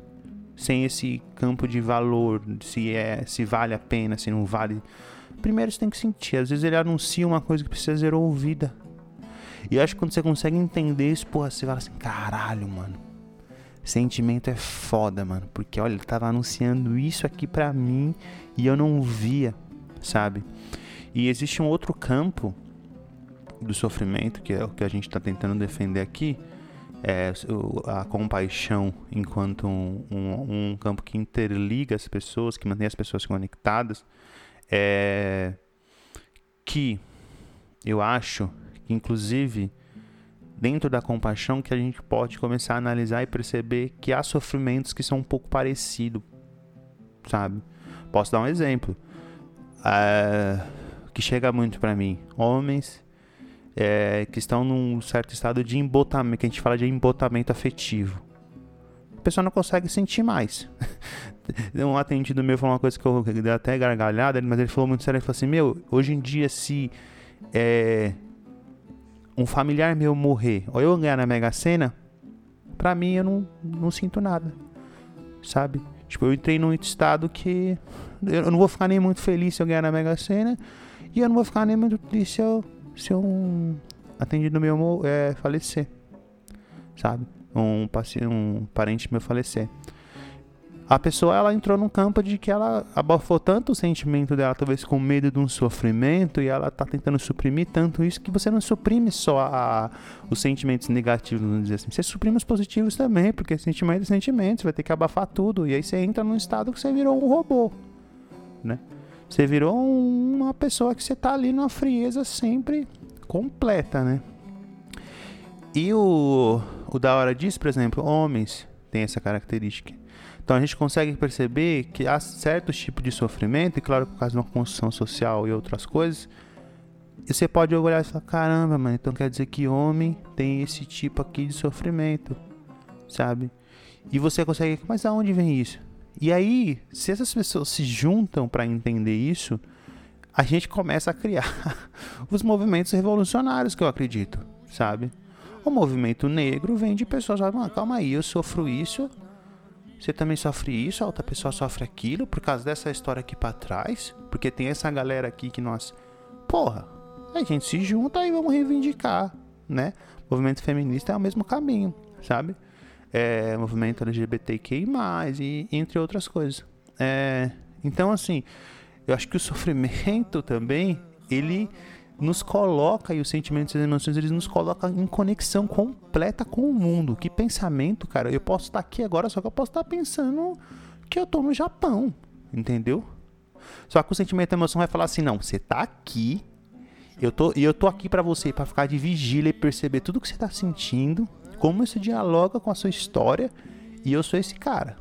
S1: sem esse campo de valor, se é, se vale a pena, se não vale. Primeiro você tem que sentir. Às vezes ele anuncia uma coisa que precisa ser ouvida. E eu acho que quando você consegue entender isso, porra, você fala assim, caralho, mano. Sentimento é foda, mano. Porque olha, ele tava anunciando isso aqui pra mim e eu não via, sabe? E existe um outro campo do sofrimento, que é o que a gente tá tentando defender aqui, é, a compaixão enquanto um, um, um, campo que interliga as pessoas, que mantém as pessoas conectadas, é, que eu acho que inclusive dentro da compaixão que a gente pode começar a analisar e perceber que há sofrimentos que são um pouco parecidos, sabe? Posso dar um exemplo é, que chega muito para mim, homens é, que estão num certo estado de embotamento, que a gente fala de embotamento afetivo. A pessoa não consegue sentir mais. um atendido meu falou uma coisa que eu dei até gargalhada, mas ele falou muito sério, ele falou assim, meu, hoje em dia se é, um familiar meu morrer, ou eu ganhar na Mega Sena, pra mim eu não, não sinto nada, sabe? Tipo, eu entrei num estado que eu não vou ficar nem muito feliz se eu ganhar na Mega Sena, e eu não vou ficar nem muito triste se eu se um atendido meu é, falecer, sabe? Um, um parente meu falecer. A pessoa ela entrou num campo de que ela abafou tanto o sentimento dela, talvez com medo de um sofrimento, e ela tá tentando suprimir tanto isso que você não suprime só a, os sentimentos negativos, vamos dizer assim. Você suprime os positivos também, porque sentimento é sentimento, você vai ter que abafar tudo. E aí você entra num estado que você virou um robô, né? Você virou uma pessoa que você tá ali numa frieza sempre completa, né? E o, o da hora disso, por exemplo, homens têm essa característica. Então a gente consegue perceber que há certos tipos de sofrimento, e claro, por causa de uma construção social e outras coisas, e você pode olhar e falar, caramba, mano, então quer dizer que homem tem esse tipo aqui de sofrimento, sabe? E você consegue, mas aonde vem isso? E aí, se essas pessoas se juntam para entender isso, a gente começa a criar os movimentos revolucionários que eu acredito, sabe? O movimento negro vem de pessoas, ah, calma aí, eu sofro isso, você também sofre isso, a outra pessoa sofre aquilo, por causa dessa história aqui para trás, porque tem essa galera aqui que nós, porra, a gente se junta e vamos reivindicar, né? O movimento feminista é o mesmo caminho, sabe? É, movimento LGBTQI+, e entre outras coisas. É, então, assim, eu acho que o sofrimento também, ele nos coloca, e os sentimentos e as emoções, eles nos colocam em conexão completa com o mundo. Que pensamento, cara. Eu posso estar aqui agora, só que eu posso estar pensando que eu tô no Japão, entendeu? Só que o sentimento e a emoção vai falar assim, não, você tá aqui, eu tô, e eu tô aqui para você, para ficar de vigília e perceber tudo que você tá sentindo, como isso dialoga com a sua história, e eu sou esse cara.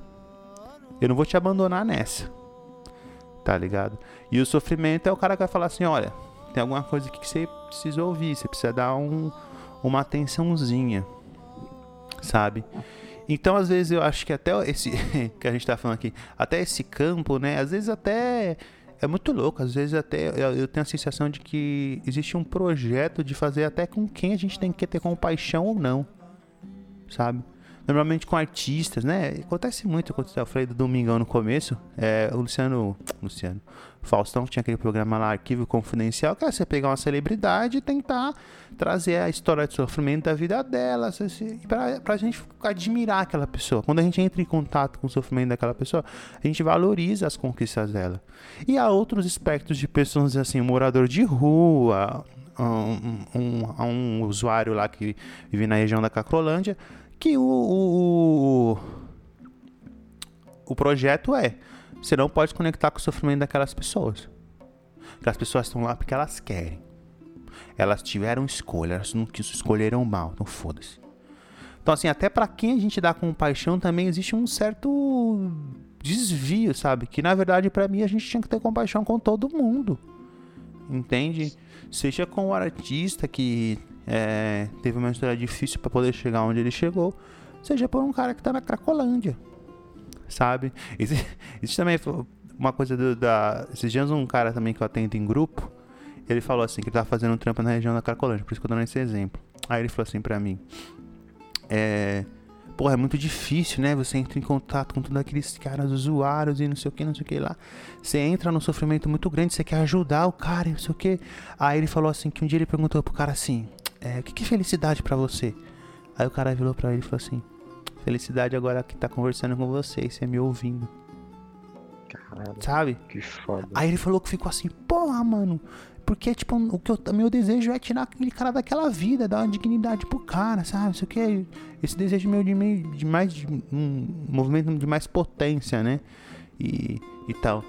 S1: Eu não vou te abandonar nessa. Tá ligado? E o sofrimento é o cara que vai falar assim: olha, tem alguma coisa que você precisa ouvir, você precisa dar um, uma atençãozinha, sabe? Então, às vezes, eu acho que até esse que a gente tá falando aqui, até esse campo, né? Às vezes até é muito louco. Às vezes até eu, eu, tenho a sensação de que existe um projeto de fazer até com quem a gente tem que ter compaixão ou não, sabe? Normalmente com artistas, né? Acontece muito, eu falei do Domingão no começo. É, o Luciano. Luciano. Faustão tinha aquele programa lá, Arquivo Confidencial, que é você pegar uma celebridade e tentar trazer a história de sofrimento da vida dela, pra, pra gente admirar aquela pessoa. Quando a gente entra em contato com o sofrimento daquela pessoa, a gente valoriza as conquistas dela. E há outros aspectos de pessoas assim, um morador de rua, um, um, um, usuário lá que vive na região da Cacrolândia, que o, o, o, o projeto é você não pode conectar com o sofrimento daquelas pessoas. Aquelas pessoas estão lá porque elas querem. Elas tiveram escolha, elas não escolheram mal, então foda-se. Então, assim, até para quem a gente dá compaixão também existe um certo desvio, sabe? Que na verdade, para mim, a gente tinha que ter compaixão com todo mundo. Entende? Seja com o artista que é, teve uma história difícil para poder chegar onde ele chegou, seja por um cara que tá na Cracolândia, sabe? Existe, existe também uma coisa do, da. Esses dias um cara também que eu atendo em grupo, ele falou assim, que ele tava fazendo um trampo na região da Cracolândia, por isso que eu tô dando esse exemplo. Aí ele falou assim pra mim. É. Porra, é muito difícil, né? Você entra em contato com todos aqueles caras usuários e não sei o que, não sei o que lá. Você entra num sofrimento muito grande, você quer ajudar o cara e não sei o que. Aí ele falou assim, que um dia ele perguntou pro cara assim, é, o que, que é felicidade para você? Aí o cara virou pra ele e falou assim, Felicidade agora que tá conversando com você, você me ouvindo.
S2: Caralho.
S1: Sabe?
S2: Que foda.
S1: Aí ele falou que ficou assim, porra, mano. Porque, tipo, o que eu, meu desejo é tirar aquele cara daquela vida, dar uma dignidade pro cara, sabe? Isso aqui é. Esse desejo meu de, meio, de mais. De, um movimento de mais potência, né? E, e tal.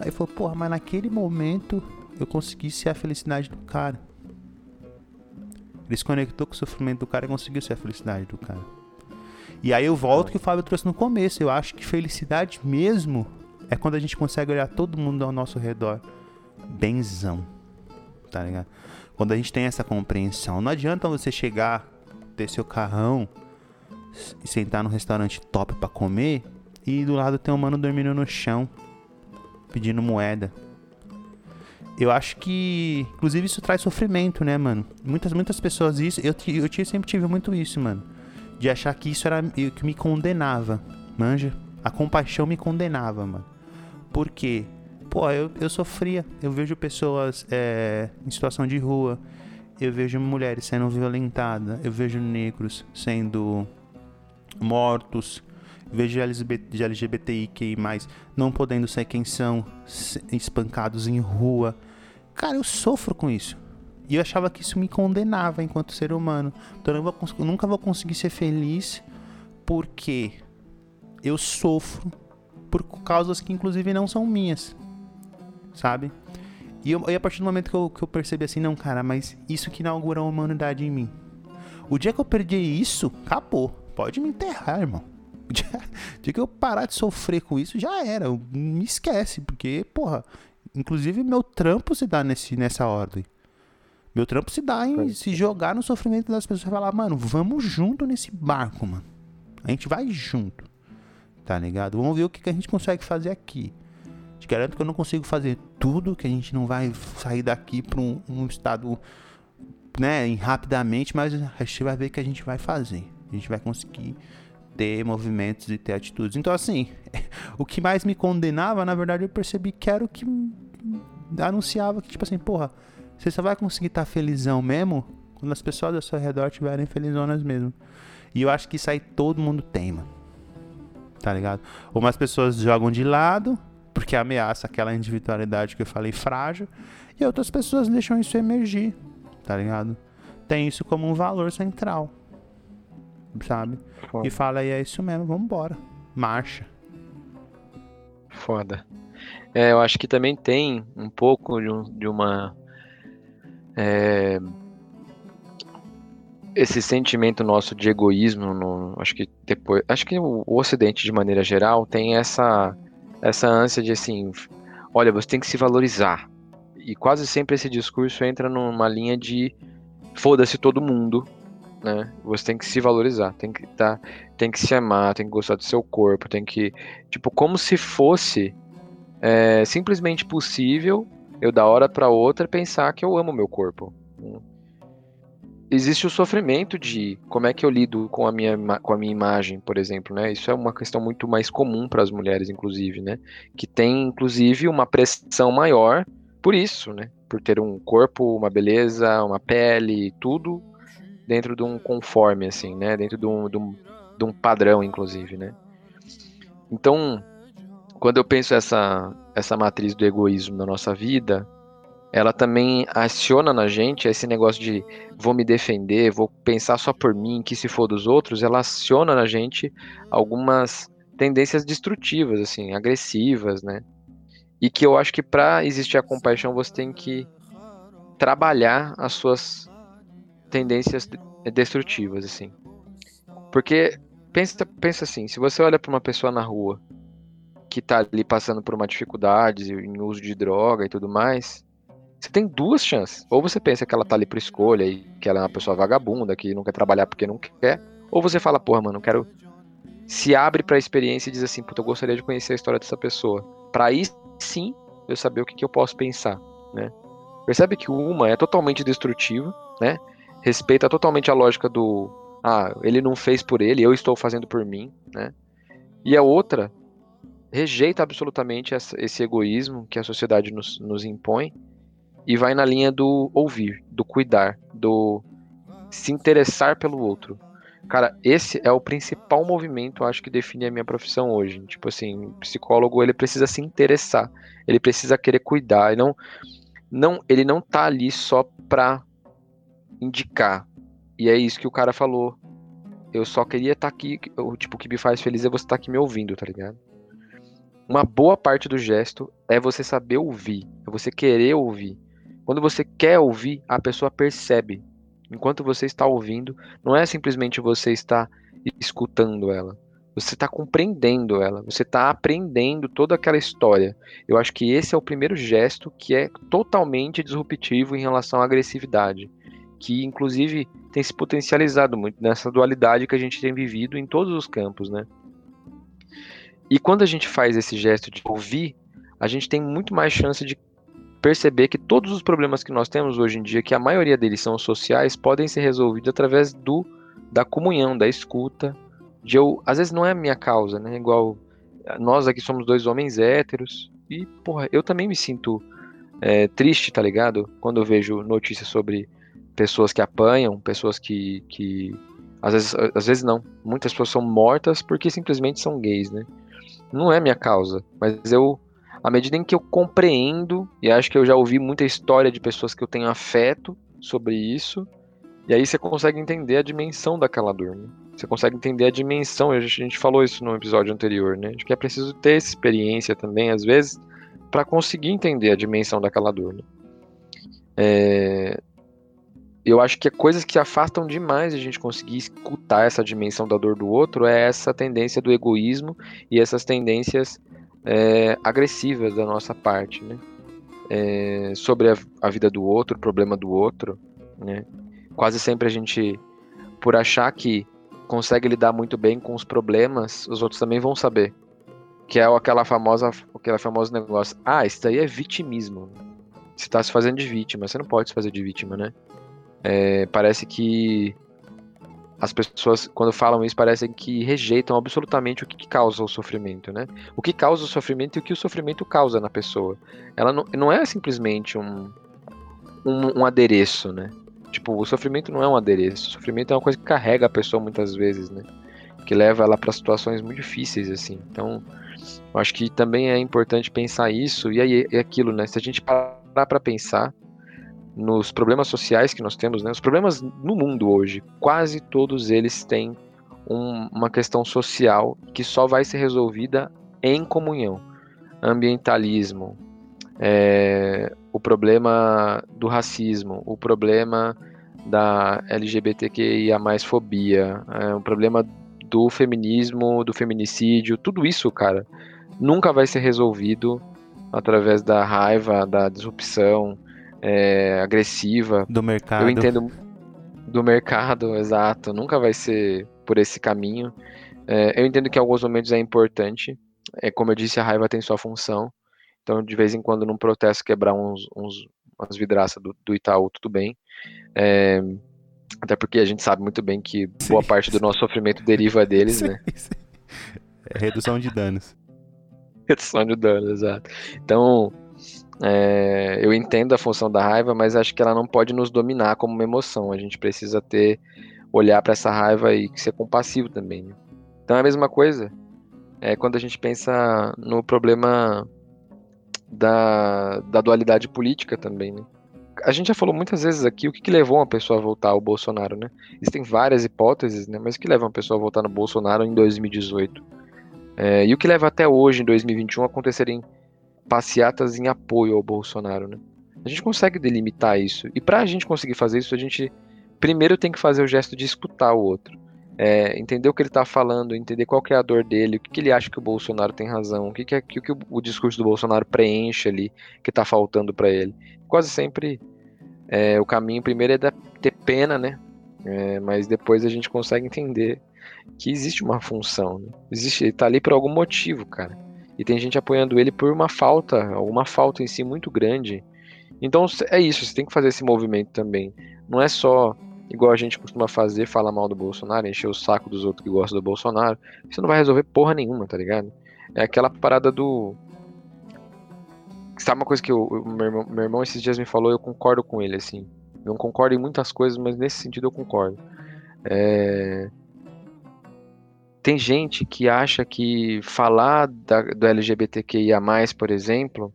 S1: Aí falou, porra, mas naquele momento eu consegui ser a felicidade do cara. Ele se conectou com o sofrimento do cara e conseguiu ser a felicidade do cara. E aí eu volto que o Fábio trouxe no começo. Eu acho que felicidade mesmo é quando a gente consegue olhar todo mundo ao nosso redor benzão. Tá ligado? Quando a gente tem essa compreensão. Não adianta você chegar, ter seu carrão e sentar no restaurante top para comer e do lado tem um mano dormindo no chão pedindo moeda. Eu acho que, inclusive, isso traz sofrimento, né, mano? Muitas, muitas pessoas isso. Eu, eu, sempre tive muito isso, mano de achar que isso era que me condenava, manja? A compaixão me condenava, mano. Por quê? Pô, eu, eu sofria. Eu vejo pessoas é, em situação de rua. Eu vejo mulheres sendo violentadas. Eu vejo negros sendo mortos. Vejo LGBT, LGBTIQI+, não podendo ser quem são, espancados em rua. Cara, eu sofro com isso. E eu achava que isso me condenava enquanto ser humano. Então eu, vou, eu nunca vou conseguir ser feliz porque eu sofro por causas que inclusive não são minhas. Sabe? E, eu, e a partir do momento que eu, que eu percebi assim, não, cara, mas isso que inaugura a humanidade em mim. O dia que eu perdi isso, acabou. Pode me enterrar, irmão. O dia, o dia que eu parar de sofrer com isso, já era. Me esquece, porque, porra, inclusive meu trampo se dá nesse, nessa ordem. Meu trampo se dá em se jogar no sofrimento das pessoas e falar, mano, vamos junto nesse barco, mano. A gente vai junto. Tá ligado? Vamos ver o que, que a gente consegue fazer aqui. Te garanto que eu não consigo fazer tudo, que a gente não vai sair daqui para um, um, estado, né, rapidamente, mas a gente vai ver que a gente vai fazer. A gente vai conseguir ter movimentos e ter atitudes. Então, assim, o que mais me condenava, na verdade, eu percebi que era o que anunciava que, tipo assim, porra, você só vai conseguir estar tá felizão mesmo quando as pessoas ao seu redor estiverem felizonas mesmo. E eu acho que isso aí todo mundo tem, mano. Tá ligado? Umas pessoas jogam de lado, porque ameaça aquela individualidade que eu falei frágil, e outras pessoas deixam isso emergir, tá ligado? Tem isso como um valor central, sabe? Foda. E fala, e é isso mesmo, vambora, marcha.
S2: Foda. É, eu acho que também tem um pouco de, um, de uma. É, esse sentimento nosso de egoísmo, no, acho que depois, acho que o, o Ocidente de maneira geral tem essa essa ânsia de assim, olha, você tem que se valorizar. E quase sempre esse discurso entra numa linha de foda-se todo mundo, né? Você tem que se valorizar, tem que tá, tem que se amar, tem que gostar do seu corpo, tem que, tipo, como se fosse é, simplesmente possível eu da hora para outra pensar que eu amo meu corpo. Né? existe o sofrimento de como é que eu lido com a minha, com a minha imagem, por exemplo, né? Isso é uma questão muito mais comum para as mulheres, inclusive, né? Que tem, inclusive, uma pressão maior por isso, né? Por ter um corpo, uma beleza, uma pele, tudo dentro de um conforme, assim, né? Dentro de um, de um, de um padrão, inclusive, né? Então, quando eu penso essa, essa matriz do egoísmo na nossa vida, ela também aciona na gente esse negócio de vou me defender, vou pensar só por mim, que se for dos outros, ela aciona na gente algumas tendências destrutivas, assim, agressivas, né? E que eu acho que para existir a compaixão você tem que trabalhar as suas tendências destrutivas, assim. Porque pensa, pensa assim, se você olha para uma pessoa na rua que tá ali passando por uma dificuldade em uso de droga e tudo mais, você tem duas chances. Ou você pensa que ela tá ali por escolha e que ela é uma pessoa vagabunda, que não quer trabalhar porque não quer. Ou você fala, porra, mano, quero. Se abre pra experiência e diz assim, puta, eu gostaria de conhecer a história dessa pessoa. Pra aí sim eu saber o que, que eu posso pensar, né? Percebe que uma é totalmente destrutiva, né? Respeita totalmente a lógica do. Ah, ele não fez por ele, eu estou fazendo por mim, né? E a outra rejeita absolutamente essa, esse egoísmo que a sociedade nos, nos impõe e vai na linha do ouvir, do cuidar, do se interessar pelo outro. Cara, esse é o principal movimento, acho que define a minha profissão hoje. Tipo assim, o psicólogo, ele precisa se interessar, ele precisa querer cuidar, e não não, ele não tá ali só pra indicar. E é isso que o cara falou. Eu só queria estar tá aqui, tipo, o que me faz feliz é você estar tá aqui me ouvindo, tá ligado? Uma boa parte do gesto é você saber ouvir, é você querer ouvir. Quando você quer ouvir, a pessoa percebe. Enquanto você está ouvindo, não é simplesmente você estar escutando ela. Você está compreendendo ela, você está aprendendo toda aquela história. Eu acho que esse é o primeiro gesto que é totalmente disruptivo em relação à agressividade, que inclusive tem se potencializado muito nessa dualidade que a gente tem vivido em todos os campos, né? E quando a gente faz esse gesto de ouvir, a gente tem muito mais chance de perceber que todos os problemas que nós temos hoje em dia, que a maioria deles são sociais, podem ser resolvidos através do da comunhão, da escuta, de eu, às vezes não é a minha causa, né? Igual nós aqui somos dois homens héteros e, porra, eu também me sinto é, triste, tá ligado? Quando eu vejo notícias sobre pessoas que apanham, pessoas que, que às vezes, às vezes não, muitas pessoas são mortas porque simplesmente são gays, né? Não é minha causa, mas eu à medida em que eu compreendo, e acho que eu já ouvi muita história de pessoas que eu tenho afeto sobre isso, e aí você consegue entender a dimensão daquela dor, né? Você consegue entender a dimensão, a gente falou isso no episódio anterior, né? De que é preciso ter essa experiência também, às vezes, para conseguir entender a dimensão daquela dor, né? É, eu acho que coisas que afastam demais a gente conseguir escutar essa dimensão da dor do outro é essa tendência do egoísmo e essas tendências é, agressivas da nossa parte, né? É, sobre a, a, vida do outro, o problema do outro, né? Quase sempre a gente, por achar que consegue lidar muito bem com os problemas, os outros também vão saber. Que é aquela famosa, aquela famoso negócio. Ah, isso daí é vitimismo. Você está se fazendo de vítima. Você não pode se fazer de vítima, né? É, parece que as pessoas, quando falam isso, parecem que rejeitam absolutamente o que causa o sofrimento, né? O que causa o sofrimento e o que o sofrimento causa na pessoa. Ela não, não é simplesmente um, um, um adereço, né? Tipo, o sofrimento não é um adereço. O sofrimento é uma coisa que carrega a pessoa muitas vezes, né? Que leva ela para situações muito difíceis, assim. Então, acho que também é importante pensar isso. E aí é aquilo, né? Se a gente parar para pensar, nos problemas sociais que nós temos, né, os problemas no mundo hoje, quase todos eles têm um, uma questão social que só vai ser resolvida em comunhão. Ambientalismo, é, o problema do racismo, o problema da LGBTQIA mais fobia, é, o problema do feminismo, do feminicídio, tudo isso, cara, nunca vai ser resolvido através da raiva, da disrupção, é, agressiva.
S1: Do mercado.
S2: Eu entendo do mercado, exato. Nunca vai ser por esse caminho. É, eu entendo que em alguns momentos é importante. É, como eu disse, a raiva tem sua função. Então, de vez em quando, num protesto, quebrar uns, uns umas vidraças do, do Itaú, tudo bem. É, até porque a gente sabe muito bem que boa sim, parte do nosso sofrimento deriva deles, sim, né? Sim.
S1: É redução de danos.
S2: redução de danos, exato. Então, é, eu entendo a função da raiva, mas acho que ela não pode nos dominar como uma emoção. A gente precisa ter olhar para essa raiva e ser compassivo também. Né? Então é a mesma coisa é quando a gente pensa no problema da, da dualidade política também. Né? A gente já falou muitas vezes aqui o que, que, levou uma pessoa a votar ao Bolsonaro, né? Existem várias hipóteses, né? Mas o que leva uma pessoa a votar no Bolsonaro em 2018? É, e o que leva até hoje, em 2021, a acontecerem passeatas em apoio ao Bolsonaro, né? A gente consegue delimitar isso. E para a gente conseguir fazer isso, a gente primeiro tem que fazer o gesto de escutar o outro. É, entender o que ele está falando, entender qual é a dor dele, o que, que, ele acha que o Bolsonaro tem razão, o que, que, é, que, que o, discurso do Bolsonaro preenche ali, que está faltando para ele. Quase sempre é, o caminho primeiro é ter pena, né? É, mas depois a gente consegue entender que existe uma função. Né? Existe, ele tá ali por algum motivo, cara e tem gente apoiando ele por uma falta, alguma falta em si muito grande. Então é isso, você tem que fazer esse movimento também. Não é só igual a gente costuma fazer, falar mal do Bolsonaro, encher o saco dos outros que gostam do Bolsonaro. Isso não vai resolver porra nenhuma, tá ligado? É aquela parada do. Sabe uma coisa que o meu, irmão, meu irmão esses dias me falou, eu concordo com ele, assim. Não concordo em muitas coisas, mas nesse sentido eu concordo. É tem gente que acha que falar da, do LGBTQIA, por exemplo,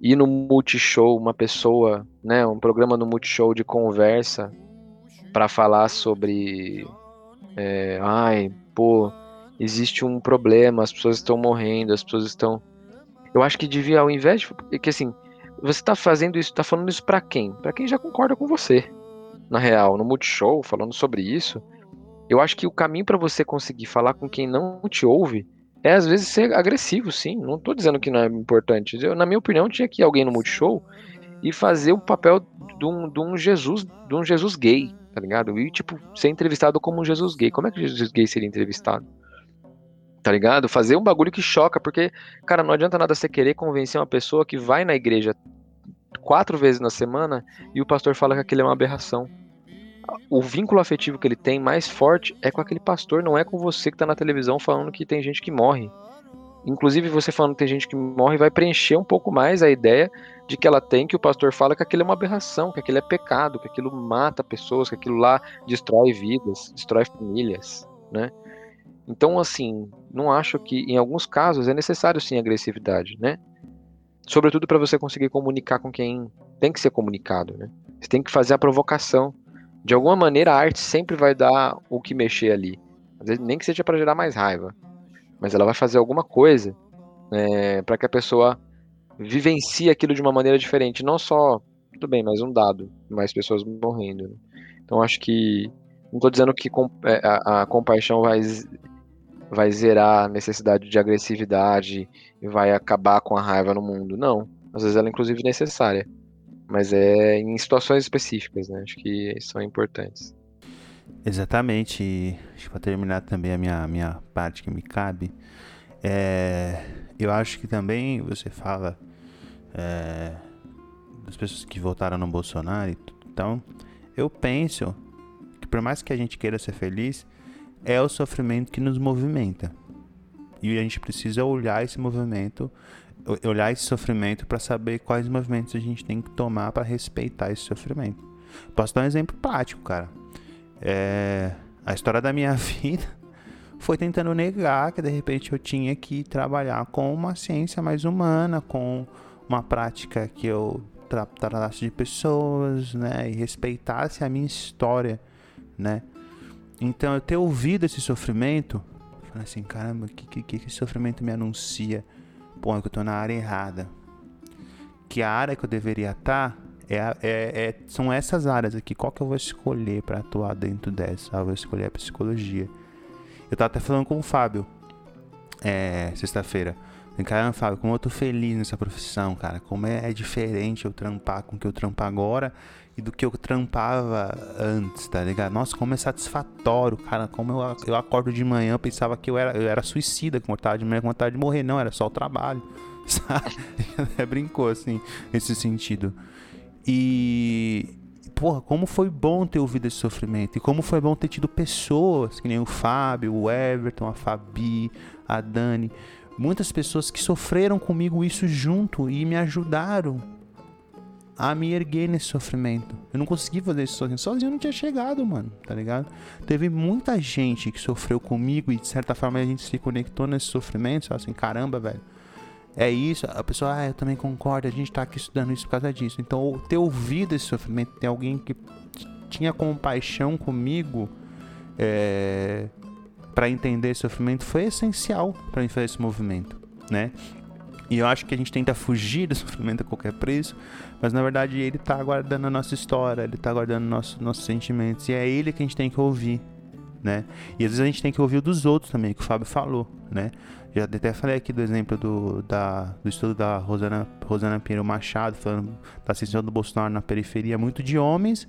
S2: ir no Multishow, uma pessoa, né, um programa no Multishow de conversa para falar sobre. É, ai, pô, existe um problema, as pessoas estão morrendo, as pessoas estão. Eu acho que devia, ao invés de. Que assim, você tá fazendo isso, tá falando isso para quem? Para quem já concorda com você. Na real, no Multishow, falando sobre isso, eu acho que o caminho para você conseguir falar com quem não te ouve é às vezes ser agressivo, sim. Não tô dizendo que não é importante. Eu, na minha opinião, tinha que ir alguém no Multishow e fazer o papel de um, de um Jesus, de um Jesus gay, tá ligado? E tipo ser entrevistado como um Jesus gay. Como é que Jesus gay seria entrevistado? Tá ligado? Fazer um bagulho que choca, porque, cara, não adianta nada você querer convencer uma pessoa que vai na igreja quatro vezes na semana e o pastor fala que aquilo é uma aberração o vínculo afetivo que ele tem mais forte é com aquele pastor, não é com você que está na televisão falando que tem gente que morre. Inclusive, você falando que tem gente que morre vai preencher um pouco mais a ideia de que ela tem que o pastor fala que aquilo é uma aberração, que aquilo é pecado, que aquilo mata pessoas, que aquilo lá destrói vidas, destrói famílias, né? Então, assim, não acho que em alguns casos é necessário sim agressividade, né? Sobretudo para você conseguir comunicar com quem tem que ser comunicado, né? Você tem que fazer a provocação de alguma maneira a arte sempre vai dar o que mexer ali. Às vezes, nem que seja para gerar mais raiva. Mas ela vai fazer alguma coisa é, para que a pessoa vivencie aquilo de uma maneira diferente. Não só tudo bem, mais um dado, mais pessoas morrendo. Né? Então acho que não estou dizendo que é, a, a, compaixão vai vai zerar a necessidade de agressividade e vai acabar com a raiva no mundo. Não, às vezes ela é inclusive necessária, mas é em situações específicas, né? Acho que são importantes.
S1: Exatamente. E para terminar também a minha minha parte que me cabe, é, eu acho que também você fala é, das pessoas que votaram no Bolsonaro e tudo. Então, eu penso que por mais que a gente queira ser feliz, é o sofrimento que nos movimenta. E a gente precisa olhar esse movimento, olhar esse sofrimento para saber quais movimentos a gente tem que tomar para respeitar esse sofrimento. Posso dar um exemplo prático, cara. É, a história da minha vida foi tentando negar que de repente eu tinha que trabalhar com uma ciência mais humana, com uma prática que eu tratasse de pessoas, né, e respeitasse a minha história, né. Então eu ter ouvido esse sofrimento, falei assim, caramba, que que que sofrimento me anuncia? É que eu tô na área errada. Que a área que eu deveria estar é, é, é, são essas áreas aqui. Qual que eu vou escolher para atuar dentro dessa? Ah, eu vou escolher a psicologia. Eu tava até falando com o Fábio, é, sexta-feira. Caramba, Fábio, como eu tô feliz nessa profissão, cara. Como é, é diferente eu trampar com o que eu trampo agora e do que eu trampava antes, tá ligado? Nossa, como é satisfatório, cara. Como eu, eu acordo de manhã, pensava que eu era, eu era suicida, com vontade de manhã, com vontade de morrer. Não, era só o trabalho, sabe? Até brincou, assim, nesse sentido. E, porra, como foi bom ter ouvido esse sofrimento. E como foi bom ter tido pessoas, que nem o Fábio, o Everton, a Fabi, a Dani muitas pessoas que sofreram comigo isso junto e me ajudaram a me erguer nesse sofrimento. Eu não consegui fazer isso sozinho. Sozinho eu não tinha chegado, mano, tá ligado? Teve muita gente que sofreu comigo e de certa forma a gente se conectou nesse sofrimento, assim, caramba, velho. É isso, a pessoa, ah, eu também concordo, a gente tá aqui estudando isso por causa disso. Então, ter ouvido esse sofrimento, ter alguém que tinha compaixão comigo, é, para entender esse sofrimento foi essencial para mim fazer esse movimento, né? E eu acho que a gente tenta fugir do sofrimento a qualquer preço, mas na verdade ele está aguardando a nossa história, ele está aguardando nosso, nossos sentimentos, e é ele que a gente tem que ouvir, né? E às vezes a gente tem que ouvir o dos outros também, que o Fábio falou, né? Já até falei aqui do exemplo do, da, do estudo da Rosana, Rosana Pinheiro Machado, falando da ascensão do Bolsonaro na periferia, muito de homens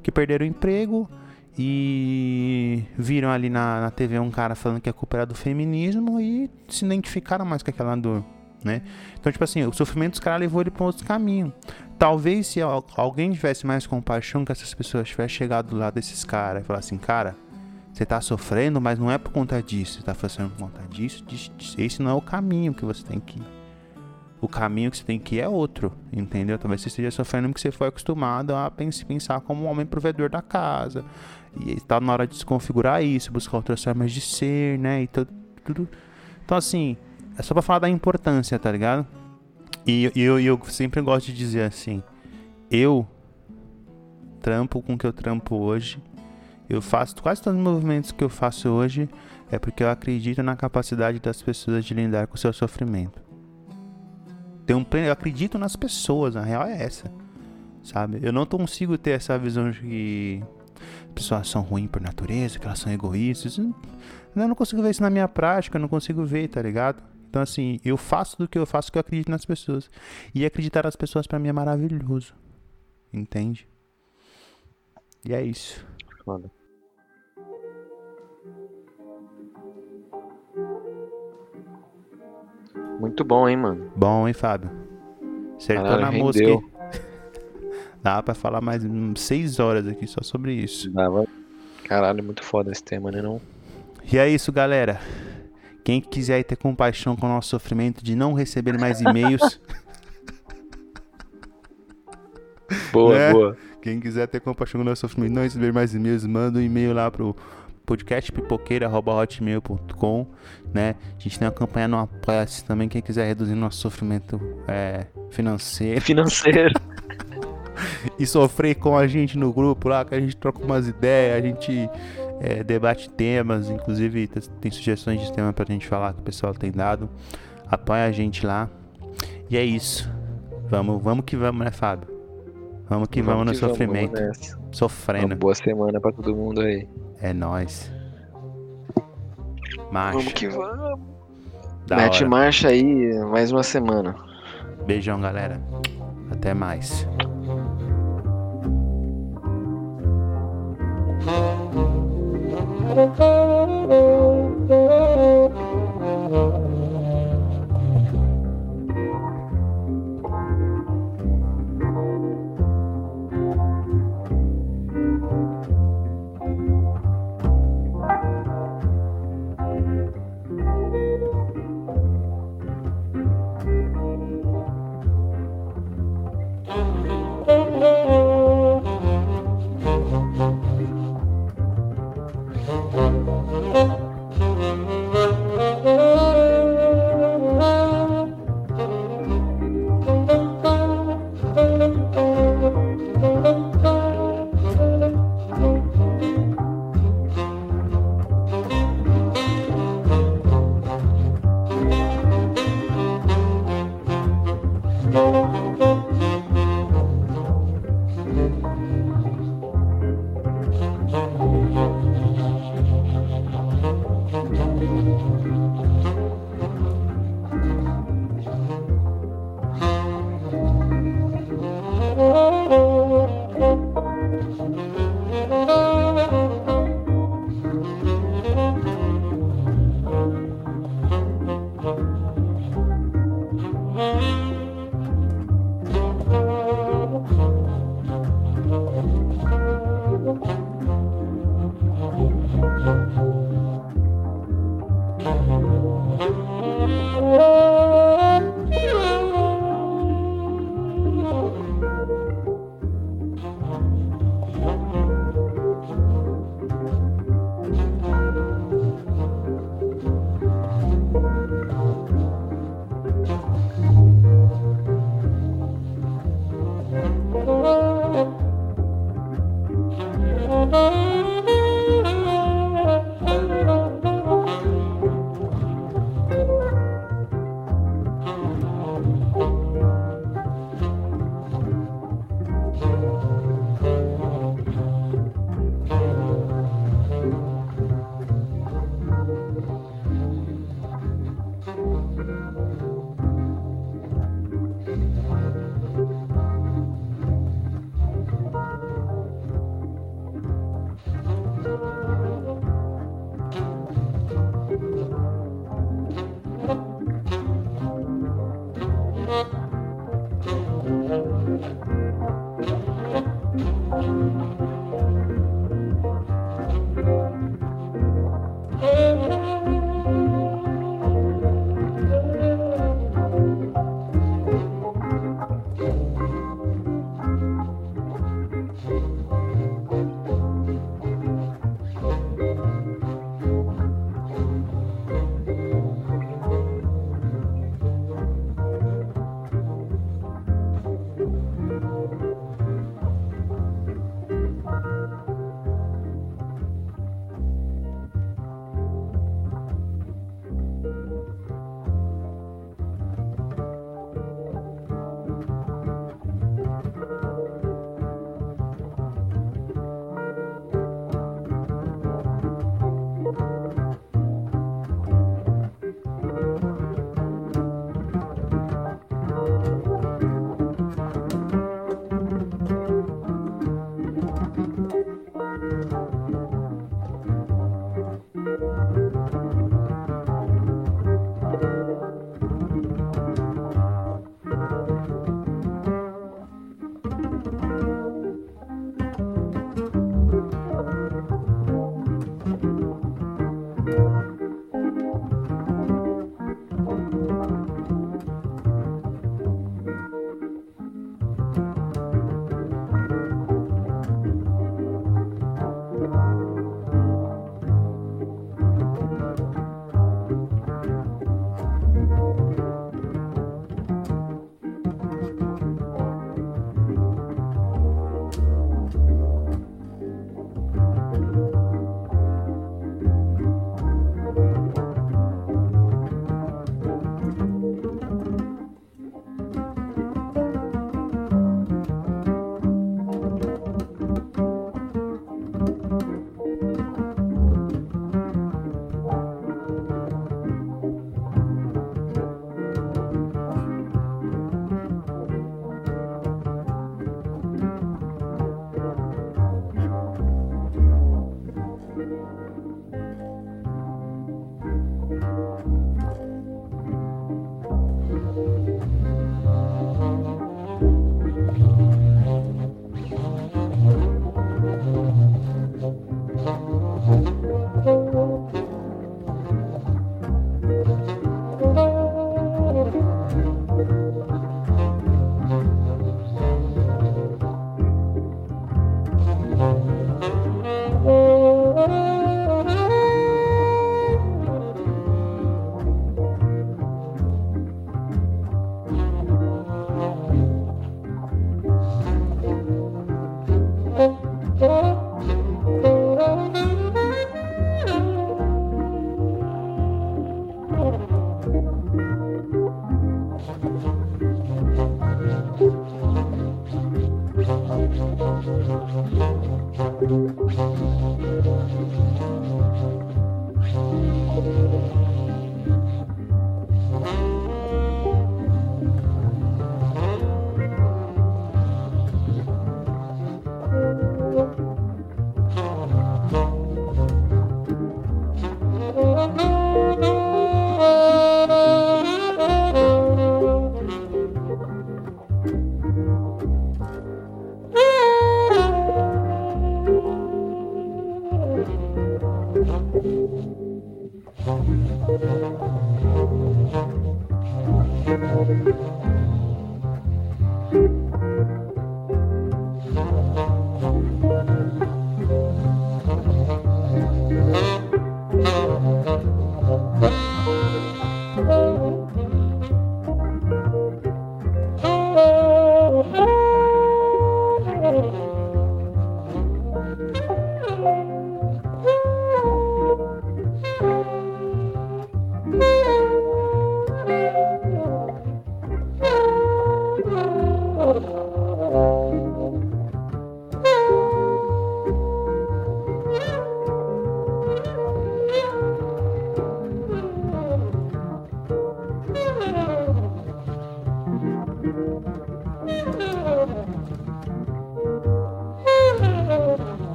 S1: que perderam o emprego, e viram ali na, na TV um cara falando que a culpa era do feminismo e se identificaram mais com aquela dor, né? Então, tipo assim, o sofrimento dos caras levou ele para outro caminho. Talvez se alguém tivesse mais compaixão que essas pessoas tivessem chegado do lado desses caras e falasse assim, cara, você tá sofrendo, mas não é por conta disso, você tá fazendo por conta disso. Esse não é o caminho que você tem que ir o caminho que você tem que ir é outro, entendeu? Talvez você esteja sofrendo porque você foi acostumado a pensar como um homem provedor da casa. E está na hora de desconfigurar isso, buscar outras formas de ser, né? E tudo. Então, assim, é só pra falar da importância, tá ligado? E, e eu, eu sempre gosto de dizer assim: eu trampo com o que eu trampo hoje. Eu faço quase todos os movimentos que eu faço hoje é porque eu acredito na capacidade das pessoas de lidar com o seu sofrimento. Tenho um, eu acredito nas pessoas, a real é essa. Sabe? Eu não consigo ter essa visão de que pessoas são ruins por natureza, que elas são egoístas. Eu não consigo ver isso na minha prática, eu não consigo ver, tá ligado? Então, assim, eu faço do que eu faço que eu acredito nas pessoas. E acreditar nas pessoas para mim é maravilhoso. Entende? E é isso. Foda.
S2: Muito bom, hein, mano?
S1: Bom, hein, Fábio? Acertou Caralho, na música. Dá pra falar mais seis horas aqui só sobre isso.
S2: Dava. Caralho, muito foda esse tema, né não?
S1: E é isso, galera. Quem quiser ter compaixão com o nosso sofrimento de não receber mais e-mails.
S2: boa, né? boa.
S1: Quem quiser ter compaixão com o nosso sofrimento de não receber mais e-mails, manda um e-mail lá pro podcastpipoqueira.hotmail.com, né? A gente tem uma campanha no Apoia-se também, quem quiser reduzir nosso sofrimento é, financeiro.
S2: Financeiro.
S1: e sofrer com a gente no grupo lá, que a gente troca umas ideias, a gente é, debate temas, inclusive tem sugestões de tema pra gente falar que o pessoal tem dado. Apoia a gente lá. E é isso. Vamos, vamos que vamos, né, Fábio? Vamos que vamos, no
S2: que vamos,
S1: sofrimento.
S2: vamos nessa. Uma
S1: Sofrendo.
S2: boa semana pra todo mundo aí.
S1: É nóis. Marcha.
S2: Vamos que vamos.
S1: Da
S2: Mete
S1: hora.
S2: marcha aí, mais uma semana.
S1: Beijão, galera. Até mais. Música